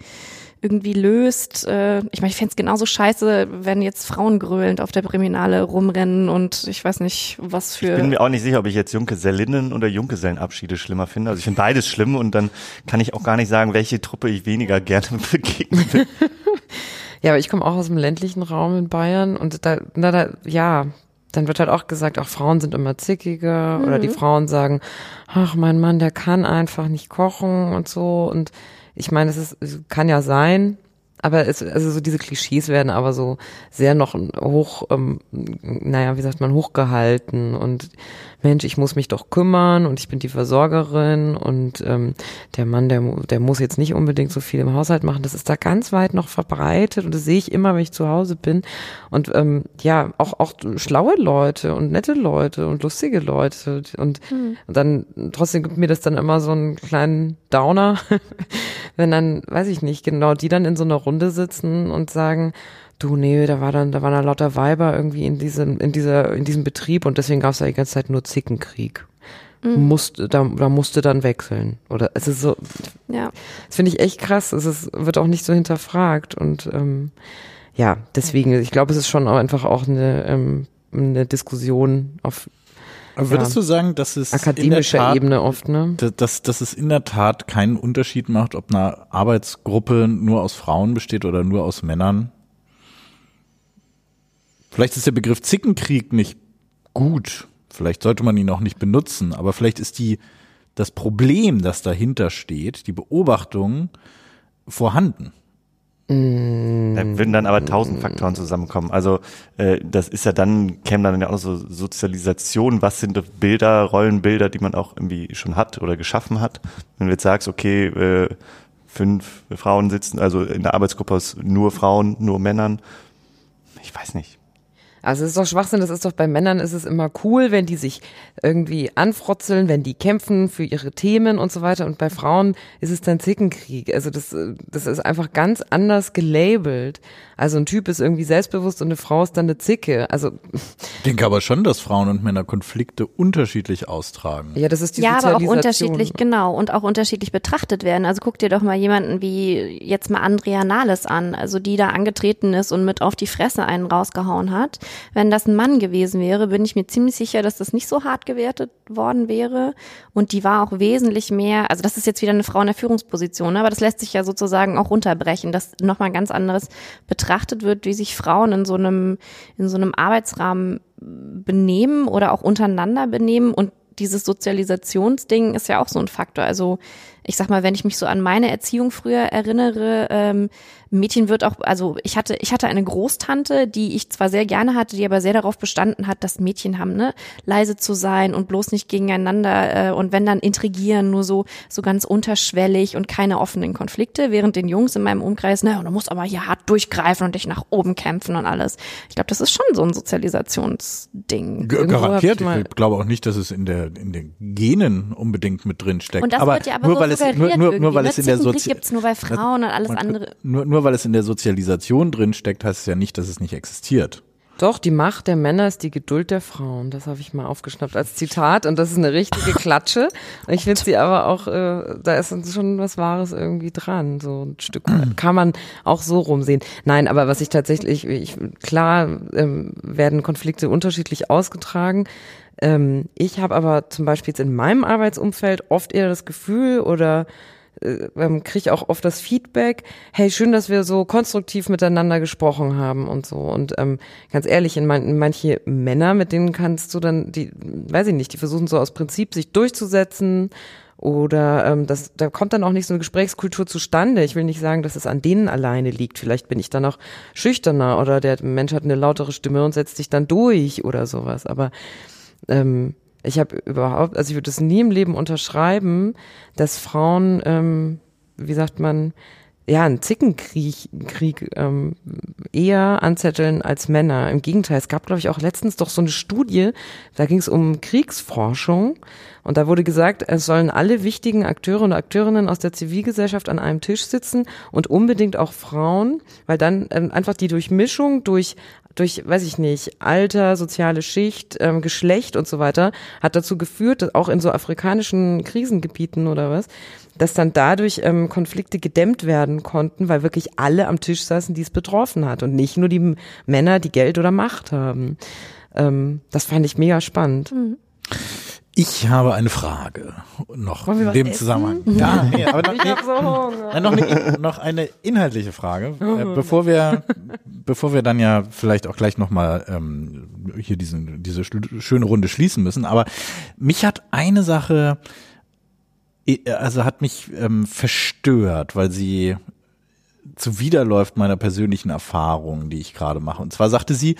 [SPEAKER 3] irgendwie löst. Äh, ich meine, ich fänd's genauso scheiße, wenn jetzt Frauen gröhlend auf der Priminale rumrennen und ich weiß nicht, was für.
[SPEAKER 5] Ich bin mir auch nicht sicher, ob ich jetzt Junggesellinnen oder Junggesellenabschiede schlimmer finde. Also ich finde beides schlimm und dann kann ich auch gar nicht sagen, welche Truppe ich weniger gerne begegnen will.
[SPEAKER 4] Ja, aber ich komme auch aus dem ländlichen Raum in Bayern und da, na, da, ja, dann wird halt auch gesagt, auch Frauen sind immer zickiger oder die Frauen sagen, ach, mein Mann, der kann einfach nicht kochen und so. Und ich meine, es ist, es kann ja sein, aber es, also so diese Klischees werden aber so sehr noch hoch, ähm, naja, wie sagt man, hochgehalten und Mensch, ich muss mich doch kümmern und ich bin die Versorgerin und ähm, der Mann, der, der muss jetzt nicht unbedingt so viel im Haushalt machen. Das ist da ganz weit noch verbreitet und das sehe ich immer, wenn ich zu Hause bin. Und ähm, ja, auch, auch schlaue Leute und nette Leute und lustige Leute und, und dann trotzdem gibt mir das dann immer so einen kleinen Downer, wenn dann, weiß ich nicht, genau die dann in so einer Runde sitzen und sagen, du, nee, da war dann, da waren da lauter Weiber irgendwie in diesem, in dieser, in diesem Betrieb und deswegen gab es da die ganze Zeit nur Zickenkrieg. Musste, da, da musste dann wechseln. Oder es ist so,
[SPEAKER 3] ja.
[SPEAKER 4] das finde ich echt krass. Es ist, wird auch nicht so hinterfragt. Und ähm, ja, deswegen, ich glaube, es ist schon auch einfach auch eine, ähm, eine Diskussion auf
[SPEAKER 2] Aber würdest
[SPEAKER 4] Ja.
[SPEAKER 2] du sagen, dass es in der
[SPEAKER 4] akademischer
[SPEAKER 2] Tat,
[SPEAKER 4] Ebene oft, ne?
[SPEAKER 2] dass, dass es in der Tat keinen Unterschied macht, ob eine Arbeitsgruppe nur aus Frauen besteht oder nur aus Männern? Vielleicht ist der Begriff Zickenkrieg nicht gut. Vielleicht sollte man ihn auch nicht benutzen, aber vielleicht ist die, das Problem, das dahinter steht, die Beobachtung vorhanden.
[SPEAKER 5] Da würden dann aber tausend Faktoren zusammenkommen. Also äh, das ist ja dann, käme dann ja auch noch so Sozialisation, was sind Bilder, Rollenbilder, die man auch irgendwie schon hat oder geschaffen hat. Wenn du jetzt sagst, okay, äh, fünf Frauen sitzen, also in der Arbeitsgruppe aus nur Frauen, nur Männern, ich weiß nicht.
[SPEAKER 4] Also es ist doch Schwachsinn, das ist doch bei Männern ist es immer cool, wenn die sich irgendwie anfrotzeln, wenn die kämpfen für ihre Themen und so weiter. Und bei Frauen ist es dann Zickenkrieg. Also das, das ist einfach ganz anders gelabelt. Also ein Typ ist irgendwie selbstbewusst und eine Frau ist dann eine Zicke. Also
[SPEAKER 2] Ich denke aber schon, dass Frauen und Männer Konflikte unterschiedlich austragen.
[SPEAKER 4] ja, das ist die
[SPEAKER 3] Ja, aber auch unterschiedlich, genau, und auch unterschiedlich betrachtet werden. Also guck dir doch mal jemanden wie jetzt mal Andrea Nahles an, also die da angetreten ist und mit auf die Fresse einen rausgehauen hat. Wenn das ein Mann gewesen wäre, bin ich mir ziemlich sicher, dass das nicht so hart gewertet worden wäre. Und die war auch wesentlich mehr, also das ist jetzt wieder eine Frau in der Führungsposition, aber das lässt sich ja sozusagen auch runterbrechen, dass nochmal ganz anderes betrachtet wird, wie sich Frauen in so einem, in so einem Arbeitsrahmen benehmen oder auch untereinander benehmen und dieses Sozialisationsding ist ja auch so ein Faktor. Also ich sag mal, wenn ich mich so an meine Erziehung früher erinnere, ähm, Mädchen wird auch, also ich hatte, ich hatte eine Großtante, die ich zwar sehr gerne hatte, die aber sehr darauf bestanden hat, dass Mädchen haben, ne, leise zu sein und bloß nicht gegeneinander äh, und wenn dann intrigieren, nur so, so ganz unterschwellig und keine offenen Konflikte, während den Jungs in meinem Umkreis, ne, du musst aber hier hart durchgreifen und dich nach oben kämpfen und alles. Ich glaube, das ist schon so ein Sozialisationsding.
[SPEAKER 2] G- Garantiert.
[SPEAKER 4] ich
[SPEAKER 2] Ich glaube auch nicht, dass es in der in den Genen unbedingt mit drin steckt.
[SPEAKER 3] Und das
[SPEAKER 2] aber
[SPEAKER 3] wird ja aber
[SPEAKER 2] nur
[SPEAKER 3] so
[SPEAKER 2] weil es nur, nur, nur weil es in der
[SPEAKER 3] Zickenkrieg
[SPEAKER 2] Sozi
[SPEAKER 3] gibt's nur bei Frauen und alles andere.
[SPEAKER 2] Nur, nur weil es in der Sozialisation drin steckt, heißt es ja nicht, dass es nicht existiert.
[SPEAKER 4] Doch, die Macht der Männer ist die Geduld der Frauen. Das habe ich mal aufgeschnappt als Zitat und das ist eine richtige Klatsche. Ich finde sie aber auch, äh, da ist schon was Wahres irgendwie dran. So ein Stück kann man auch so rumsehen. Nein, aber was ich tatsächlich, ich, klar ähm, werden Konflikte unterschiedlich ausgetragen. Ähm, ich habe aber zum Beispiel jetzt in meinem Arbeitsumfeld oft eher das Gefühl oder äh, ähm, kriege ich auch oft das Feedback, hey, schön, dass wir so konstruktiv miteinander gesprochen haben und so. Und ähm, ganz ehrlich, in, man, in manche Männer, mit denen kannst du dann, die, weiß ich nicht, die versuchen so aus Prinzip sich durchzusetzen oder ähm, das, da kommt dann auch nicht so eine Gesprächskultur zustande. Ich will nicht sagen, dass es an denen alleine liegt. Vielleicht bin ich dann auch schüchterner oder der Mensch hat eine lautere Stimme und setzt sich dann durch oder sowas. Aber ähm, ich habe überhaupt, also ich würde es nie im Leben unterschreiben, dass Frauen, ähm, wie sagt man, ja, einen Zickenkrieg Krieg, ähm, eher anzetteln als Männer. Im Gegenteil, es gab, glaube ich, auch letztens doch so eine Studie, da ging es um Kriegsforschung und da wurde gesagt, es sollen alle wichtigen Akteure und Akteurinnen aus der Zivilgesellschaft an einem Tisch sitzen und unbedingt auch Frauen, weil dann ähm, einfach die Durchmischung durch durch, weiß ich nicht, Alter, soziale Schicht, ähm, Geschlecht und so weiter, hat dazu geführt, dass auch in so afrikanischen Krisengebieten oder was, dass dann dadurch ähm, Konflikte gedämmt werden konnten, weil wirklich alle am Tisch saßen, die es betroffen hat und nicht nur die Männer, die Geld oder Macht haben. Ähm, das fand ich mega spannend. Mhm.
[SPEAKER 2] Ich habe eine Frage noch in dem Zusammenhang. Ja, nee, aber noch, nee, so noch, eine, noch eine inhaltliche Frage, äh, bevor wir, bevor wir dann ja vielleicht auch gleich nochmal ähm, hier diesen, diese schöne Runde schließen müssen. Aber mich hat eine Sache, also hat mich ähm, verstört, weil sie zuwiderläuft meiner persönlichen Erfahrung, die ich gerade mache. Und zwar sagte sie,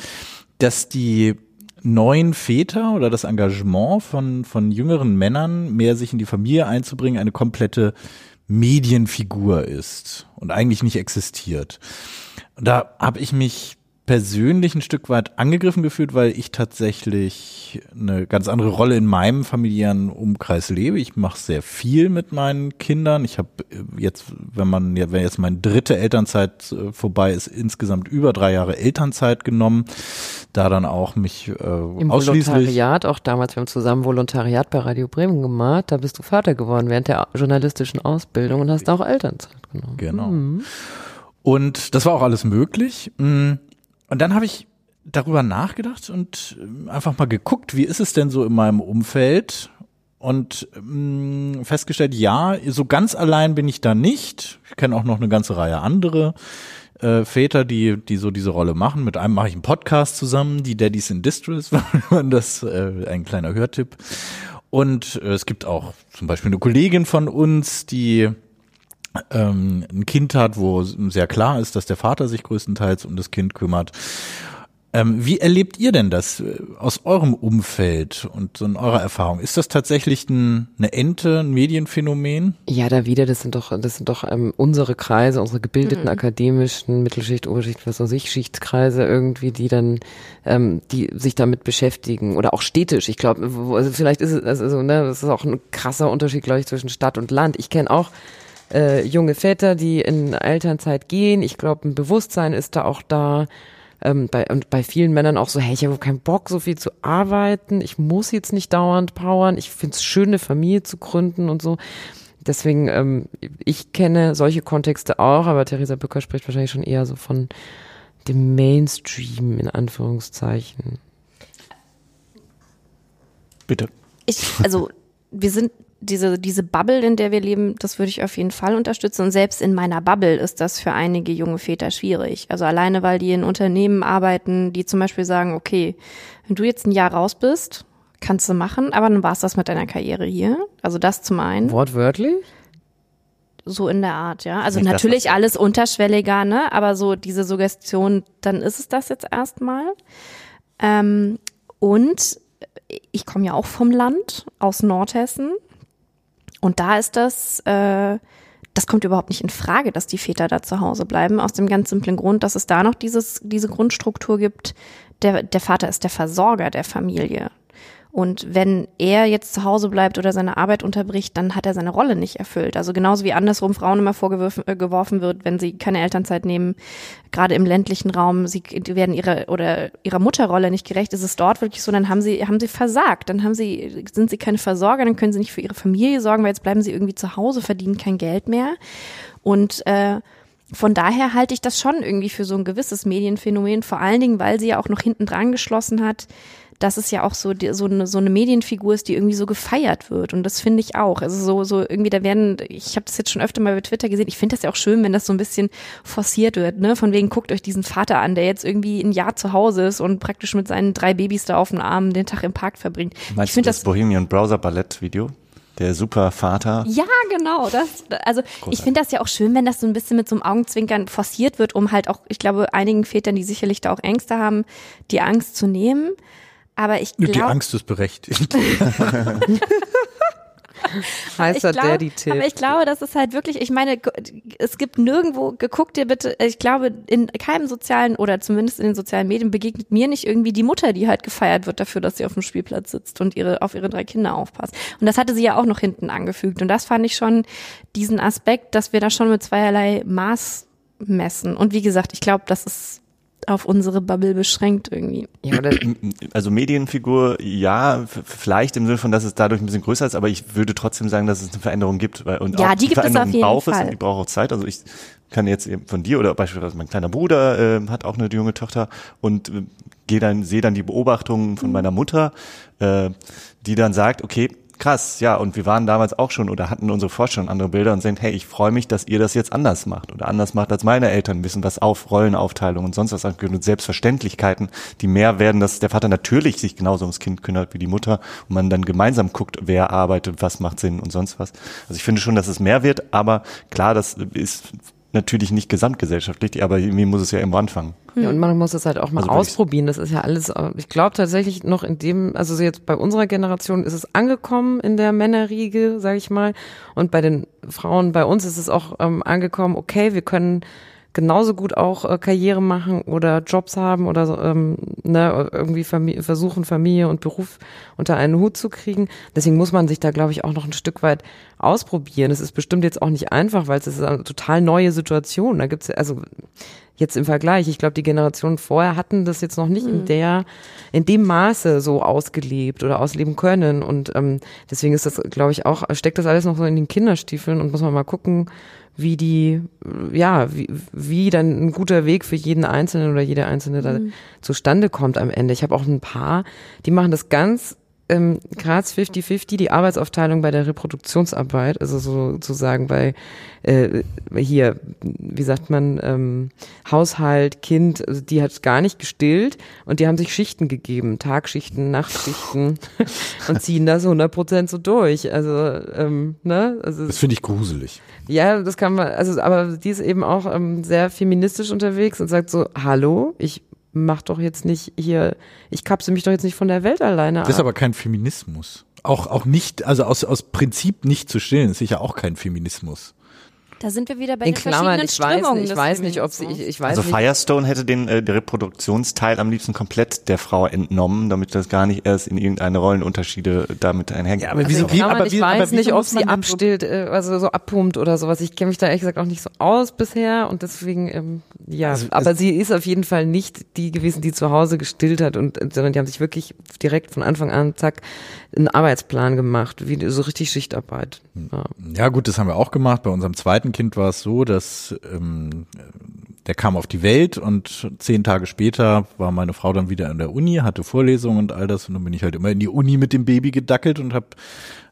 [SPEAKER 2] dass die neuen Väter oder das Engagement von, von jüngeren Männern, mehr sich in die Familie einzubringen, eine komplette Medienfigur ist und eigentlich nicht existiert. Da habe ich mich persönlich ein Stück weit angegriffen gefühlt, weil ich tatsächlich eine ganz andere Rolle in meinem familiären Umkreis lebe. Ich mache sehr viel mit meinen Kindern. Ich habe jetzt, wenn man, ja, wenn jetzt meine dritte Elternzeit äh, vorbei ist, insgesamt über drei Jahre Elternzeit genommen. Da dann auch mich äh,
[SPEAKER 4] Im ausschließlich Volontariat, auch damals, wir haben zusammen Volontariat bei Radio Bremen gemacht, da bist du Vater geworden während der journalistischen Ausbildung und hast auch Elternzeit genommen.
[SPEAKER 2] Genau. Mhm. Und das war auch alles möglich. Mhm. Und dann habe ich darüber nachgedacht und ähm, einfach mal geguckt, wie ist es denn so in meinem Umfeld? Und mh, mm, festgestellt, ja, so ganz allein bin ich da nicht. Ich kenne auch noch eine ganze Reihe andere äh, Väter, die, die so diese Rolle machen. Mit einem mache ich einen Podcast zusammen, die Daddies in Distress, das äh, ein kleiner Hörtipp. Und äh, es gibt auch zum Beispiel eine Kollegin von uns, die ähm, ein Kind hat, wo sehr klar ist, dass der Vater sich größtenteils um das Kind kümmert. Ähm, wie erlebt ihr denn das äh, aus eurem Umfeld und so in eurer Erfahrung? Ist das tatsächlich ein, eine Ente, ein Medienphänomen?
[SPEAKER 4] Ja, da wieder, das sind doch, das sind doch ähm, unsere Kreise, unsere gebildeten mhm. akademischen Mittelschicht, Oberschicht, was weiß ich, Schichtskreise irgendwie, die dann, ähm, die sich damit beschäftigen oder auch städtisch. Ich glaube, also vielleicht ist es, also, ne, das ist auch ein krasser Unterschied, glaube ich, zwischen Stadt und Land. Ich kenne auch äh, junge Väter, die in Elternzeit gehen. Ich glaube, ein Bewusstsein ist da auch da. Ähm, bei, und bei vielen Männern auch so, hey, ich habe keinen Bock, so viel zu arbeiten. Ich muss jetzt nicht dauernd powern. Ich finde es schön, eine Familie zu gründen und so. Deswegen, ähm, ich kenne solche Kontexte auch, aber Theresa Bücker spricht wahrscheinlich schon eher so von dem Mainstream in Anführungszeichen.
[SPEAKER 2] Bitte.
[SPEAKER 3] Ich, also wir sind diese, diese Bubble, in der wir leben, das würde ich auf jeden Fall unterstützen. Und selbst in meiner Bubble ist das für einige junge Väter schwierig. Also alleine, weil die in Unternehmen arbeiten, die zum Beispiel sagen, okay, wenn du jetzt ein Jahr raus bist, kannst du machen, aber dann war es das mit deiner Karriere hier. Also das zum einen.
[SPEAKER 4] Wortwörtlich?
[SPEAKER 3] So in der Art, ja. Also Nicht natürlich das, alles unterschwelliger, ne? Aber so diese Suggestion, dann ist es das jetzt erstmal. Ähm, und ich komme ja auch vom Land, aus Nordhessen. Und da ist das, äh, das kommt überhaupt nicht in Frage, dass die Väter da zu Hause bleiben, aus dem ganz simplen Grund, dass es da noch dieses, diese Grundstruktur gibt, der, der Vater ist der Versorger der Familie. Und wenn er jetzt zu Hause bleibt oder seine Arbeit unterbricht, dann hat er seine Rolle nicht erfüllt. Also genauso wie andersrum Frauen immer vorgeworfen äh, wird, wenn sie keine Elternzeit nehmen, gerade im ländlichen Raum, sie werden ihrer oder ihrer Mutterrolle nicht gerecht, ist es dort wirklich so, dann haben sie haben sie versagt, dann haben sie sind sie keine Versorger, dann können sie nicht für ihre Familie sorgen, weil jetzt bleiben sie irgendwie zu Hause, verdienen kein Geld mehr. Und äh, von daher halte ich das schon irgendwie für so ein gewisses Medienphänomen, vor allen Dingen, weil sie ja auch noch hinten dran geschlossen hat, dass es ja auch so, die, so, eine, so eine Medienfigur ist, die irgendwie so gefeiert wird. Und das finde ich auch. Also so, so irgendwie, da werden, ich habe das jetzt schon öfter mal bei Twitter gesehen, ich finde das ja auch schön, wenn das so ein bisschen forciert wird, ne? Von wegen, guckt euch diesen Vater an, der jetzt irgendwie ein Jahr zu Hause ist und praktisch mit seinen drei Babys da auf dem Arm den Tag im Park verbringt.
[SPEAKER 5] Meinst
[SPEAKER 3] ich finde
[SPEAKER 5] das,
[SPEAKER 3] das
[SPEAKER 5] Bohemian Browser Ballett Video? Der Supervater.
[SPEAKER 3] Ja, genau. Das, also ich finde das ja auch schön, wenn das so ein bisschen mit so einem Augenzwinkern forciert wird, um halt auch, ich glaube, einigen Vätern, die sicherlich da auch Ängste haben, die Angst zu nehmen. Aber ich
[SPEAKER 2] Die
[SPEAKER 3] glaube,
[SPEAKER 2] Angst ist berechtigt.
[SPEAKER 4] Heißt
[SPEAKER 3] ich
[SPEAKER 4] das
[SPEAKER 3] glaub,
[SPEAKER 4] Daddy-Tipp.
[SPEAKER 3] aber ich glaube, das ist halt wirklich, ich meine, es gibt nirgendwo, geguckt dir bitte, ich glaube, in keinem sozialen oder zumindest in den sozialen Medien begegnet mir nicht irgendwie die Mutter, die halt gefeiert wird dafür, dass sie auf dem Spielplatz sitzt und ihre, auf ihre drei Kinder aufpasst. Und das hatte sie ja auch noch hinten angefügt. Und das fand ich schon diesen Aspekt, dass wir da schon mit zweierlei Maß messen. Und wie gesagt, ich glaube, das ist auf unsere Bubble beschränkt irgendwie.
[SPEAKER 4] ja, oder,
[SPEAKER 5] Also Medienfigur, ja, vielleicht im Sinne von, dass es dadurch ein bisschen größer ist, aber ich würde trotzdem sagen, dass es eine Veränderung gibt. Weil, und
[SPEAKER 3] Ja,
[SPEAKER 5] auch
[SPEAKER 3] die gibt es
[SPEAKER 5] Veränderung
[SPEAKER 3] auf jeden
[SPEAKER 5] braucht es
[SPEAKER 3] Fall.
[SPEAKER 5] und die braucht auch Zeit. Also ich kann jetzt eben von dir oder beispielsweise mein kleiner Bruder äh, hat auch eine junge Tochter und äh, gehe dann, sehe dann die Beobachtungen von
[SPEAKER 3] Mhm.
[SPEAKER 5] meiner Mutter, äh, die dann sagt, okay, krass, ja, und wir waren damals auch schon oder hatten unsere Vorstellung andere Bilder und sagen, hey, ich freue mich, dass ihr das jetzt anders macht oder anders macht als meine Eltern, wissen was auf Rollenaufteilung und sonst was angehört und Selbstverständlichkeiten, die mehr werden, dass der Vater natürlich sich genauso ums Kind kümmert wie die Mutter und man dann gemeinsam guckt, wer arbeitet, was macht Sinn und sonst was. Also ich finde schon, dass es mehr wird, aber klar, das ist natürlich nicht gesamtgesellschaftlich, aber irgendwie muss es ja irgendwo anfangen.
[SPEAKER 4] Ja, und man muss es halt auch mal
[SPEAKER 5] Also
[SPEAKER 4] ausprobieren. Das ist ja alles, äh, ich glaube tatsächlich noch in dem, also so jetzt bei unserer Generation ist es angekommen in der Männerriege, sage ich mal. Und bei den Frauen bei uns ist es auch ähm, angekommen, okay, wir können genauso gut auch äh, Karriere machen oder Jobs haben oder ähm, ne, irgendwie Familie, versuchen, Familie und Beruf unter einen Hut zu kriegen. Deswegen muss man sich da, glaube ich, auch noch ein Stück weit ausprobieren. Es ist bestimmt jetzt auch nicht einfach, weil es ist eine total neue Situation. Da gibt's also jetzt im Vergleich, ich glaube, die Generationen vorher hatten das jetzt noch nicht in der, in dem Maße so ausgelebt oder ausleben können. Und ähm, deswegen ist das, glaube ich, auch, steckt das alles noch so in den Kinderstiefeln und muss man mal gucken, wie die, ja, wie, wie dann ein guter Weg für jeden Einzelnen oder jede Einzelne da zustande kommt am Ende. Ich habe auch ein paar, die machen das ganz ähm, Graz 50-50, die Arbeitsaufteilung bei der Reproduktionsarbeit, also sozusagen bei äh, hier, wie sagt man, ähm, Haushalt, Kind, also die hat gar nicht gestillt und die haben sich Schichten gegeben, Tagschichten, Nachtschichten und ziehen das 100% so durch. Also, ähm, ne? Also,
[SPEAKER 2] Das finde ich gruselig.
[SPEAKER 4] ja, das kann man, also, aber die ist eben auch ähm, sehr feministisch unterwegs und sagt so, hallo, ich mach doch jetzt nicht hier, ich kapsel mich doch jetzt nicht von der Welt alleine
[SPEAKER 2] Das ist
[SPEAKER 4] ab.
[SPEAKER 2] aber kein Feminismus. Auch, auch nicht, also aus, aus Prinzip nicht zu stillen, ist sicher auch kein Feminismus.
[SPEAKER 3] Da sind wir wieder bei
[SPEAKER 4] In
[SPEAKER 3] den
[SPEAKER 4] Klammern,
[SPEAKER 3] verschiedenen
[SPEAKER 4] ich weiß
[SPEAKER 3] Strömungen
[SPEAKER 4] nicht, ich weiß nicht, ob sie, ich,
[SPEAKER 3] Feminismus.
[SPEAKER 4] ich weiß
[SPEAKER 5] Also
[SPEAKER 4] nicht.
[SPEAKER 5] Firestone hätte den, äh, Reproduktionsteil am liebsten komplett der Frau entnommen, damit das gar nicht erst in irgendeine Rollenunterschiede damit einhergeht.
[SPEAKER 2] Ja, aber
[SPEAKER 4] Also
[SPEAKER 2] wieso-
[SPEAKER 4] in
[SPEAKER 2] wie- aber
[SPEAKER 4] ich
[SPEAKER 2] wie-
[SPEAKER 4] weiß
[SPEAKER 2] aber
[SPEAKER 4] nicht, ob sie abstillt, äh, also so abpumpt oder sowas. Ich kenne mich da ehrlich gesagt auch nicht so aus bisher und deswegen, ähm, ja.
[SPEAKER 2] Also,
[SPEAKER 4] aber sie ist auf jeden Fall nicht die gewesen, die zu Hause gestillt hat und, sondern die haben sich wirklich direkt von Anfang an, zack, einen Arbeitsplan gemacht, wie so richtig Schichtarbeit. Ja.
[SPEAKER 2] Ja, gut, das haben wir auch gemacht. Bei unserem zweiten Kind war es so, dass ähm, der kam auf die Welt und zehn Tage später war meine Frau dann wieder an der Uni, hatte Vorlesungen und all das und dann bin ich halt immer in die Uni mit dem Baby gedackelt und habe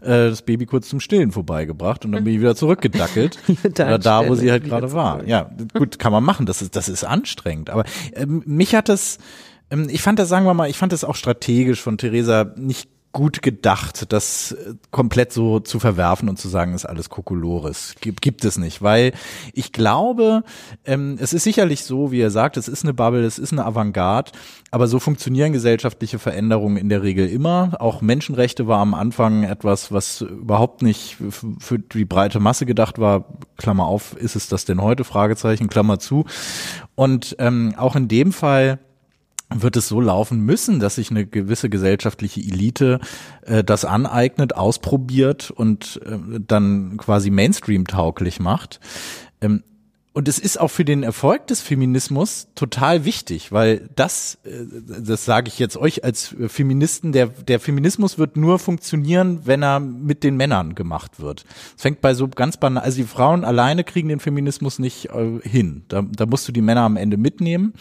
[SPEAKER 2] äh, das Baby kurz zum Stillen vorbeigebracht und dann bin ich wieder zurückgedackelt,
[SPEAKER 4] Da
[SPEAKER 2] äh, da wo sie halt gerade war. Ja, gut, kann man machen. Das ist das ist anstrengend, aber ähm, mich hat das ähm, ich fand das, sagen wir mal, ich fand das auch strategisch von Theresa nicht gut gedacht, das äh, komplett so zu verwerfen und zu sagen, ist alles Kokolores. Gibt, gibt es nicht, weil ich glaube, ähm, es ist sicherlich so, wie er sagt, es ist eine Bubble, es ist eine Avantgarde, aber so funktionieren gesellschaftliche Veränderungen in der Regel immer. Auch Menschenrechte war am Anfang etwas, was überhaupt nicht für die breite Masse gedacht war. Klammer auf, ist es das denn heute? Fragezeichen, Klammer zu. Und ähm, auch in dem Fall wird es so laufen müssen, dass sich eine gewisse gesellschaftliche Elite äh, das aneignet, ausprobiert und äh, dann quasi Mainstream-tauglich macht. Ähm, und es ist auch für den Erfolg des Feminismus total wichtig, weil das, äh, das sage ich jetzt euch als Feministen, der, der Feminismus wird nur funktionieren, wenn er mit den Männern gemacht wird. Es fängt bei so ganz banal, also die Frauen alleine kriegen den Feminismus nicht äh, hin. Da, da musst du die Männer am Ende mitnehmen.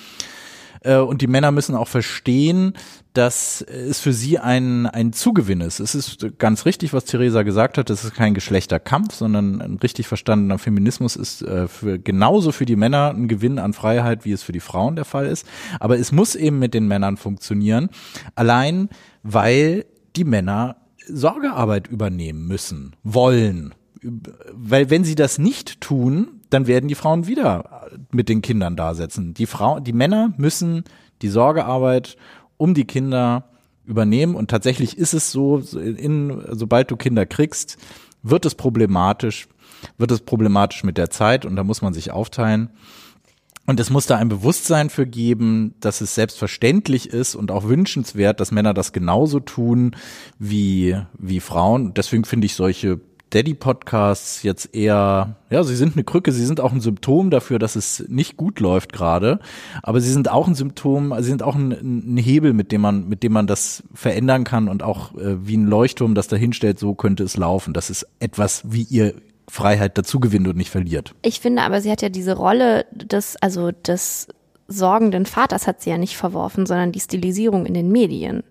[SPEAKER 2] Äh, und die Männer müssen auch verstehen, dass es für sie ein, ein Zugewinn ist. Es ist ganz richtig, was Theresa gesagt hat, es ist kein Geschlechterkampf, sondern ein richtig verstandener Feminismus ist äh, für, genauso für die Männer ein Gewinn an Freiheit, wie es für die Frauen der Fall ist. Aber es muss eben mit den Männern funktionieren, allein weil die Männer Sorgearbeit übernehmen müssen, wollen. Weil wenn sie das nicht tun, dann werden die Frauen wieder mit den Kindern da sitzen. Die Frau, die Männer müssen die Sorgearbeit um die Kinder übernehmen. Und tatsächlich ist es so, in, sobald du Kinder kriegst, wird es problematisch, wird es problematisch mit der Zeit und da muss man sich aufteilen. Und es muss da ein Bewusstsein für geben, dass es selbstverständlich ist und auch wünschenswert, dass Männer das genauso tun wie, wie Frauen. Deswegen finde ich solche Daddy-Podcasts jetzt eher, ja, sie sind eine Krücke, sie sind auch ein Symptom dafür, dass es nicht gut läuft gerade, aber sie sind auch ein Symptom, sie sind auch ein, ein, Hebel, mit dem man, mit dem man das verändern kann und auch äh, wie ein Leuchtturm das dahinstellt, so könnte es laufen. Das ist etwas, wie ihr Freiheit dazu gewinnt und nicht verliert.
[SPEAKER 3] Ich finde aber, sie hat ja diese Rolle des, also des sorgenden Vaters hat sie ja nicht verworfen, sondern die Stilisierung in den Medien.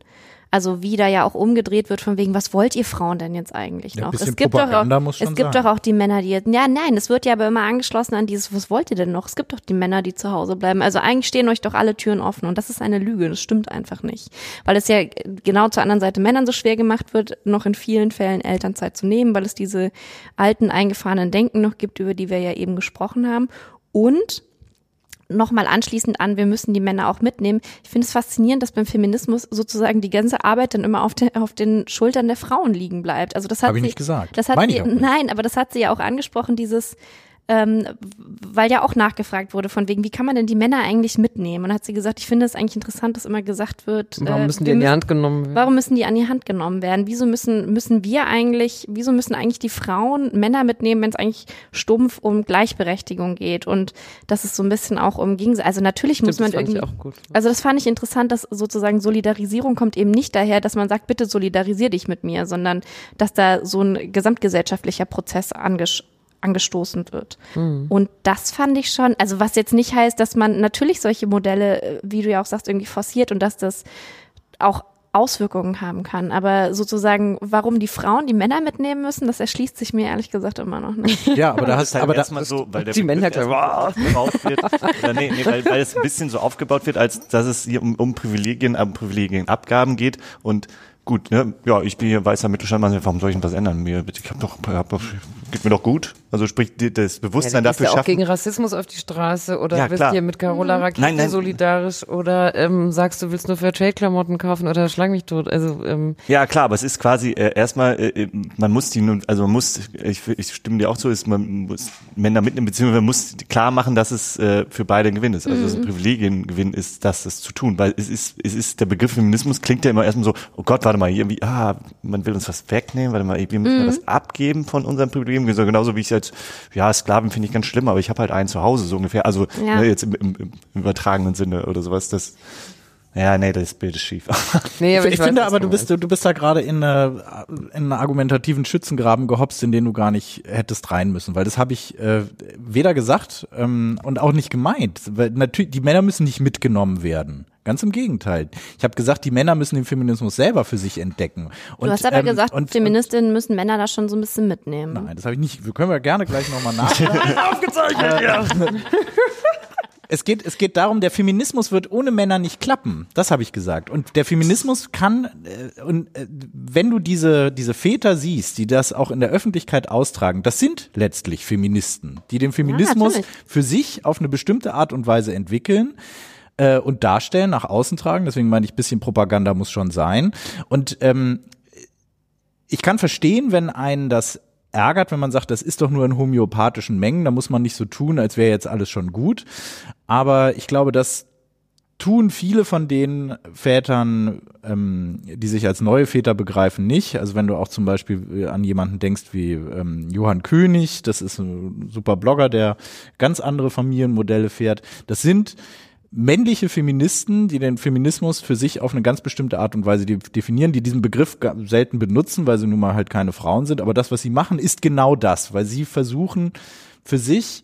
[SPEAKER 3] Also wie da ja auch umgedreht wird von wegen, was wollt ihr Frauen denn jetzt eigentlich
[SPEAKER 2] Ja,
[SPEAKER 3] noch?
[SPEAKER 2] bisschen
[SPEAKER 3] es gibt doch auch, es gibt
[SPEAKER 2] sein.
[SPEAKER 3] doch auch die Männer, die jetzt, ja nein, es wird ja aber immer angeschlossen an dieses, was wollt ihr denn noch? Es gibt doch die Männer, die zu Hause bleiben. Also eigentlich stehen euch doch alle Türen offen und das ist eine Lüge, das stimmt einfach nicht. Weil es ja genau zur anderen Seite Männern so schwer gemacht wird, noch in vielen Fällen Elternzeit zu nehmen, weil es diese alten eingefahrenen Denken noch gibt, über die wir ja eben gesprochen haben. Und nochmal anschließend an, wir müssen die Männer auch mitnehmen. Ich finde es faszinierend, dass beim Feminismus sozusagen die ganze Arbeit dann immer auf, den auf den Schultern der Frauen liegen bleibt. Also das hat
[SPEAKER 2] ich
[SPEAKER 3] sie,
[SPEAKER 2] nicht gesagt.
[SPEAKER 3] Das hat
[SPEAKER 2] Meine
[SPEAKER 3] sie,
[SPEAKER 2] ich
[SPEAKER 3] nein, aber das hat sie ja auch angesprochen, dieses ähm, weil ja auch nachgefragt wurde von wegen, wie kann man denn die Männer eigentlich mitnehmen? Und hat sie gesagt, ich finde es eigentlich interessant, dass immer gesagt wird,
[SPEAKER 4] Warum
[SPEAKER 3] äh,
[SPEAKER 4] müssen die
[SPEAKER 3] wir
[SPEAKER 4] in die Hand genommen werden?
[SPEAKER 3] Warum müssen die an die Hand genommen werden? Wieso müssen, müssen wir eigentlich, wieso müssen eigentlich die Frauen Männer mitnehmen, wenn es eigentlich stumpf um Gleichberechtigung geht? Und das ist so ein bisschen auch um Gegensatz. Also natürlich muss man
[SPEAKER 4] das fand ich
[SPEAKER 3] irgendwie.
[SPEAKER 4] auch gut.
[SPEAKER 3] Also das fand ich interessant, dass sozusagen Solidarisierung kommt eben nicht daher, dass man sagt, bitte solidarisier dich mit mir, sondern dass da so ein gesamtgesellschaftlicher Prozess angesch angestoßen wird. Und das fand ich schon, also was jetzt nicht heißt, dass man natürlich solche Modelle, äh, wie du ja auch sagst, irgendwie forciert und dass das auch Auswirkungen haben kann. Aber sozusagen, warum die Frauen die Männer mitnehmen müssen, das erschließt sich mir ehrlich gesagt immer noch nicht.
[SPEAKER 2] Ja, aber da
[SPEAKER 5] Das
[SPEAKER 2] hast
[SPEAKER 5] ist halt
[SPEAKER 2] aber da,
[SPEAKER 5] erstmal so, weil der
[SPEAKER 4] die Männer
[SPEAKER 5] so aufgebaut wird, oder nee, nee, weil, weil es ein bisschen so aufgebaut wird, als dass es hier um, um Privilegien, um Privilegienabgaben geht und gut, ne, ja, ich bin hier weißer Mittelstandmann, warum soll ich denn was ändern? Mir, ich hab doch, hab doch, geht mir doch gut. Also sprich, das Bewusstsein
[SPEAKER 4] ja,
[SPEAKER 5] dafür
[SPEAKER 4] du auch
[SPEAKER 5] schaffen.
[SPEAKER 4] gegen Rassismus auf die Straße oder
[SPEAKER 5] Ja,
[SPEAKER 4] bist
[SPEAKER 5] klar.
[SPEAKER 4] hier mit Carola Rakete
[SPEAKER 5] Nein, nein.
[SPEAKER 4] solidarisch oder ähm, sagst du willst nur Fairtrade-Klamotten kaufen oder schlag mich tot. Also ähm,
[SPEAKER 5] Ja, klar, aber es ist quasi äh, erstmal, äh, äh, man muss die nun, also man muss, ich, ich stimme dir auch zu, ist, man muss Männer mitnehmen, beziehungsweise man muss klar machen, dass es äh, für beide ein Gewinn ist. Also dass es ein Privilegiengewinn ist, das das zu tun. Weil es ist, es ist, der Begriff Feminismus klingt ja immer erstmal so, oh Gott, warte mal, irgendwie, ah, man will uns was wegnehmen, warte mal, wir müssen was abgeben von unseren Privilegien. So, genauso wie ich jetzt, ja, Sklaven finde ich ganz schlimm, aber ich habe halt einen zu Hause, so ungefähr. Also
[SPEAKER 3] Ja.
[SPEAKER 5] ne, jetzt im, im, im übertragenen Sinne oder sowas. Das ja, nee, das Bild ist schief.
[SPEAKER 4] nee, aber
[SPEAKER 2] ich,
[SPEAKER 4] ich, weiß,
[SPEAKER 2] finde aber, du bist, du, du bist da gerade in, eine, in einen argumentativen Schützengraben gehopst, in den du gar nicht hättest rein müssen, weil das habe ich äh, weder gesagt ähm, und auch nicht gemeint. Weil natürlich, die Männer müssen nicht mitgenommen werden. Ganz im Gegenteil. Ich habe gesagt, die Männer müssen den Feminismus selber für sich entdecken. Und,
[SPEAKER 3] du hast aber
[SPEAKER 2] ähm,
[SPEAKER 3] gesagt,
[SPEAKER 2] und,
[SPEAKER 3] Feministinnen müssen Männer da schon so ein bisschen mitnehmen.
[SPEAKER 2] Nein, das habe ich nicht. Wir können wir gerne gleich nochmal nach. Aufgezeichnet, ja. Es geht, es geht darum, der Feminismus wird ohne Männer nicht klappen. Das habe ich gesagt. Und der Feminismus kann, äh, und äh, wenn du diese, diese Väter siehst, die das auch in der Öffentlichkeit austragen, das sind letztlich Feministen, die den Feminismus
[SPEAKER 3] natürlich.
[SPEAKER 2] für sich auf eine bestimmte Art und Weise entwickeln äh, und darstellen, nach außen tragen. Deswegen meine ich, bisschen Propaganda muss schon sein. Und ähm, ich kann verstehen, wenn einen das ärgert, wenn man sagt, das ist doch nur in homöopathischen Mengen, da muss man nicht so tun, als wäre jetzt alles schon gut. Aber ich glaube, das tun viele von den Vätern, ähm, die sich als neue Väter begreifen, nicht. Also wenn du auch zum Beispiel äh, an jemanden denkst wie ähm, Johann König, das ist ein super Blogger, der ganz andere Familienmodelle fährt. Das sind männliche Feministen, die den Feminismus für sich auf eine ganz bestimmte Art und Weise de- definieren, die diesen Begriff selten benutzen, weil sie nun mal halt keine Frauen sind. Aber das, was sie machen, ist genau das, weil sie versuchen für sich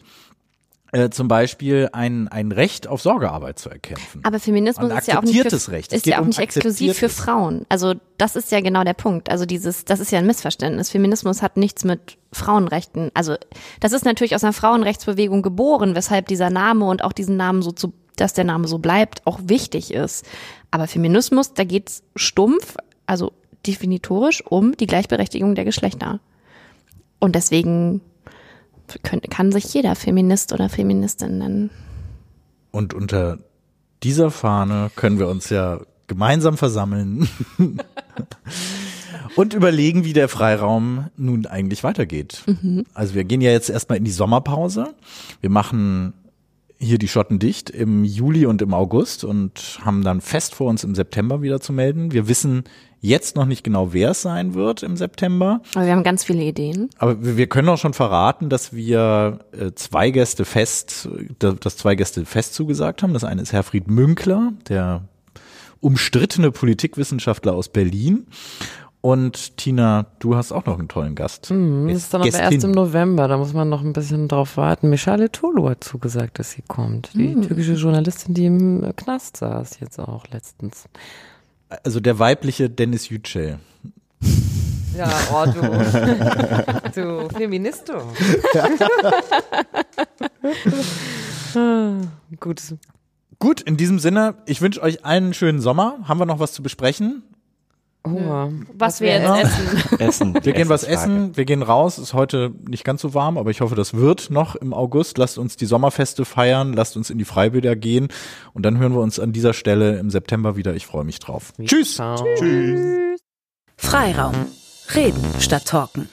[SPEAKER 2] äh, zum Beispiel ein, ein Recht auf Sorgearbeit zu erkämpfen.
[SPEAKER 3] Aber Feminismus ist ja auch nicht, für,
[SPEAKER 2] Recht.
[SPEAKER 3] Ist ja auch
[SPEAKER 2] um
[SPEAKER 3] nicht exklusiv für. Frauen. Also das ist ja genau der Punkt. Also dieses, das ist ja ein Missverständnis. Feminismus hat nichts mit Frauenrechten. Also das ist natürlich aus einer Frauenrechtsbewegung geboren, weshalb dieser Name und auch diesen Namen so zu, dass der Name so bleibt, auch wichtig ist. Aber Feminismus, da geht's stumpf, also definitorisch um die Gleichberechtigung der Geschlechter. Und deswegen kann sich jeder Feminist oder Feministin nennen.
[SPEAKER 2] Und unter dieser Fahne können wir uns ja gemeinsam versammeln und überlegen, wie der Freiraum nun eigentlich weitergeht. Also wir gehen ja jetzt erstmal in die Sommerpause. Wir machen hier die Schotten dicht im Juli und im August und haben dann fest vor uns im September wieder zu melden. Wir wissen jetzt noch nicht genau, wer es sein wird im September.
[SPEAKER 3] Aber wir haben ganz viele Ideen.
[SPEAKER 2] Aber wir können auch schon verraten, dass wir äh, zwei Gäste fest, da- dass zwei Gäste fest zugesagt haben. Das eine ist Herfried Münkler, der umstrittene Politikwissenschaftler aus Berlin. Und Tina, du hast auch noch einen tollen Gast.
[SPEAKER 4] Hm, das ist dann aber erst im November, da muss man noch ein bisschen drauf warten. Michale Tolu hat zugesagt, dass sie kommt. Die türkische Journalistin, die im Knast saß jetzt auch letztens.
[SPEAKER 2] Also der weibliche Dennis Yücel.
[SPEAKER 4] Ja, oh du. du Feministo. Gut.
[SPEAKER 2] Gut, in diesem Sinne, ich wünsche euch allen einen schönen Sommer. Haben wir noch was zu besprechen?
[SPEAKER 4] Hunger.
[SPEAKER 3] Was, wir jetzt
[SPEAKER 2] Ja.
[SPEAKER 3] essen.
[SPEAKER 5] Essen.
[SPEAKER 2] Wir gehen was essen, wir gehen raus. Ist heute nicht ganz so warm, aber ich hoffe, das wird noch im August. Lasst uns die Sommerfeste feiern, lasst uns in die Freibäder gehen und dann hören wir uns an dieser Stelle im September wieder. Ich freue mich drauf. Tschüss.
[SPEAKER 4] Ciao.
[SPEAKER 1] Freiraum. Reden statt Talken.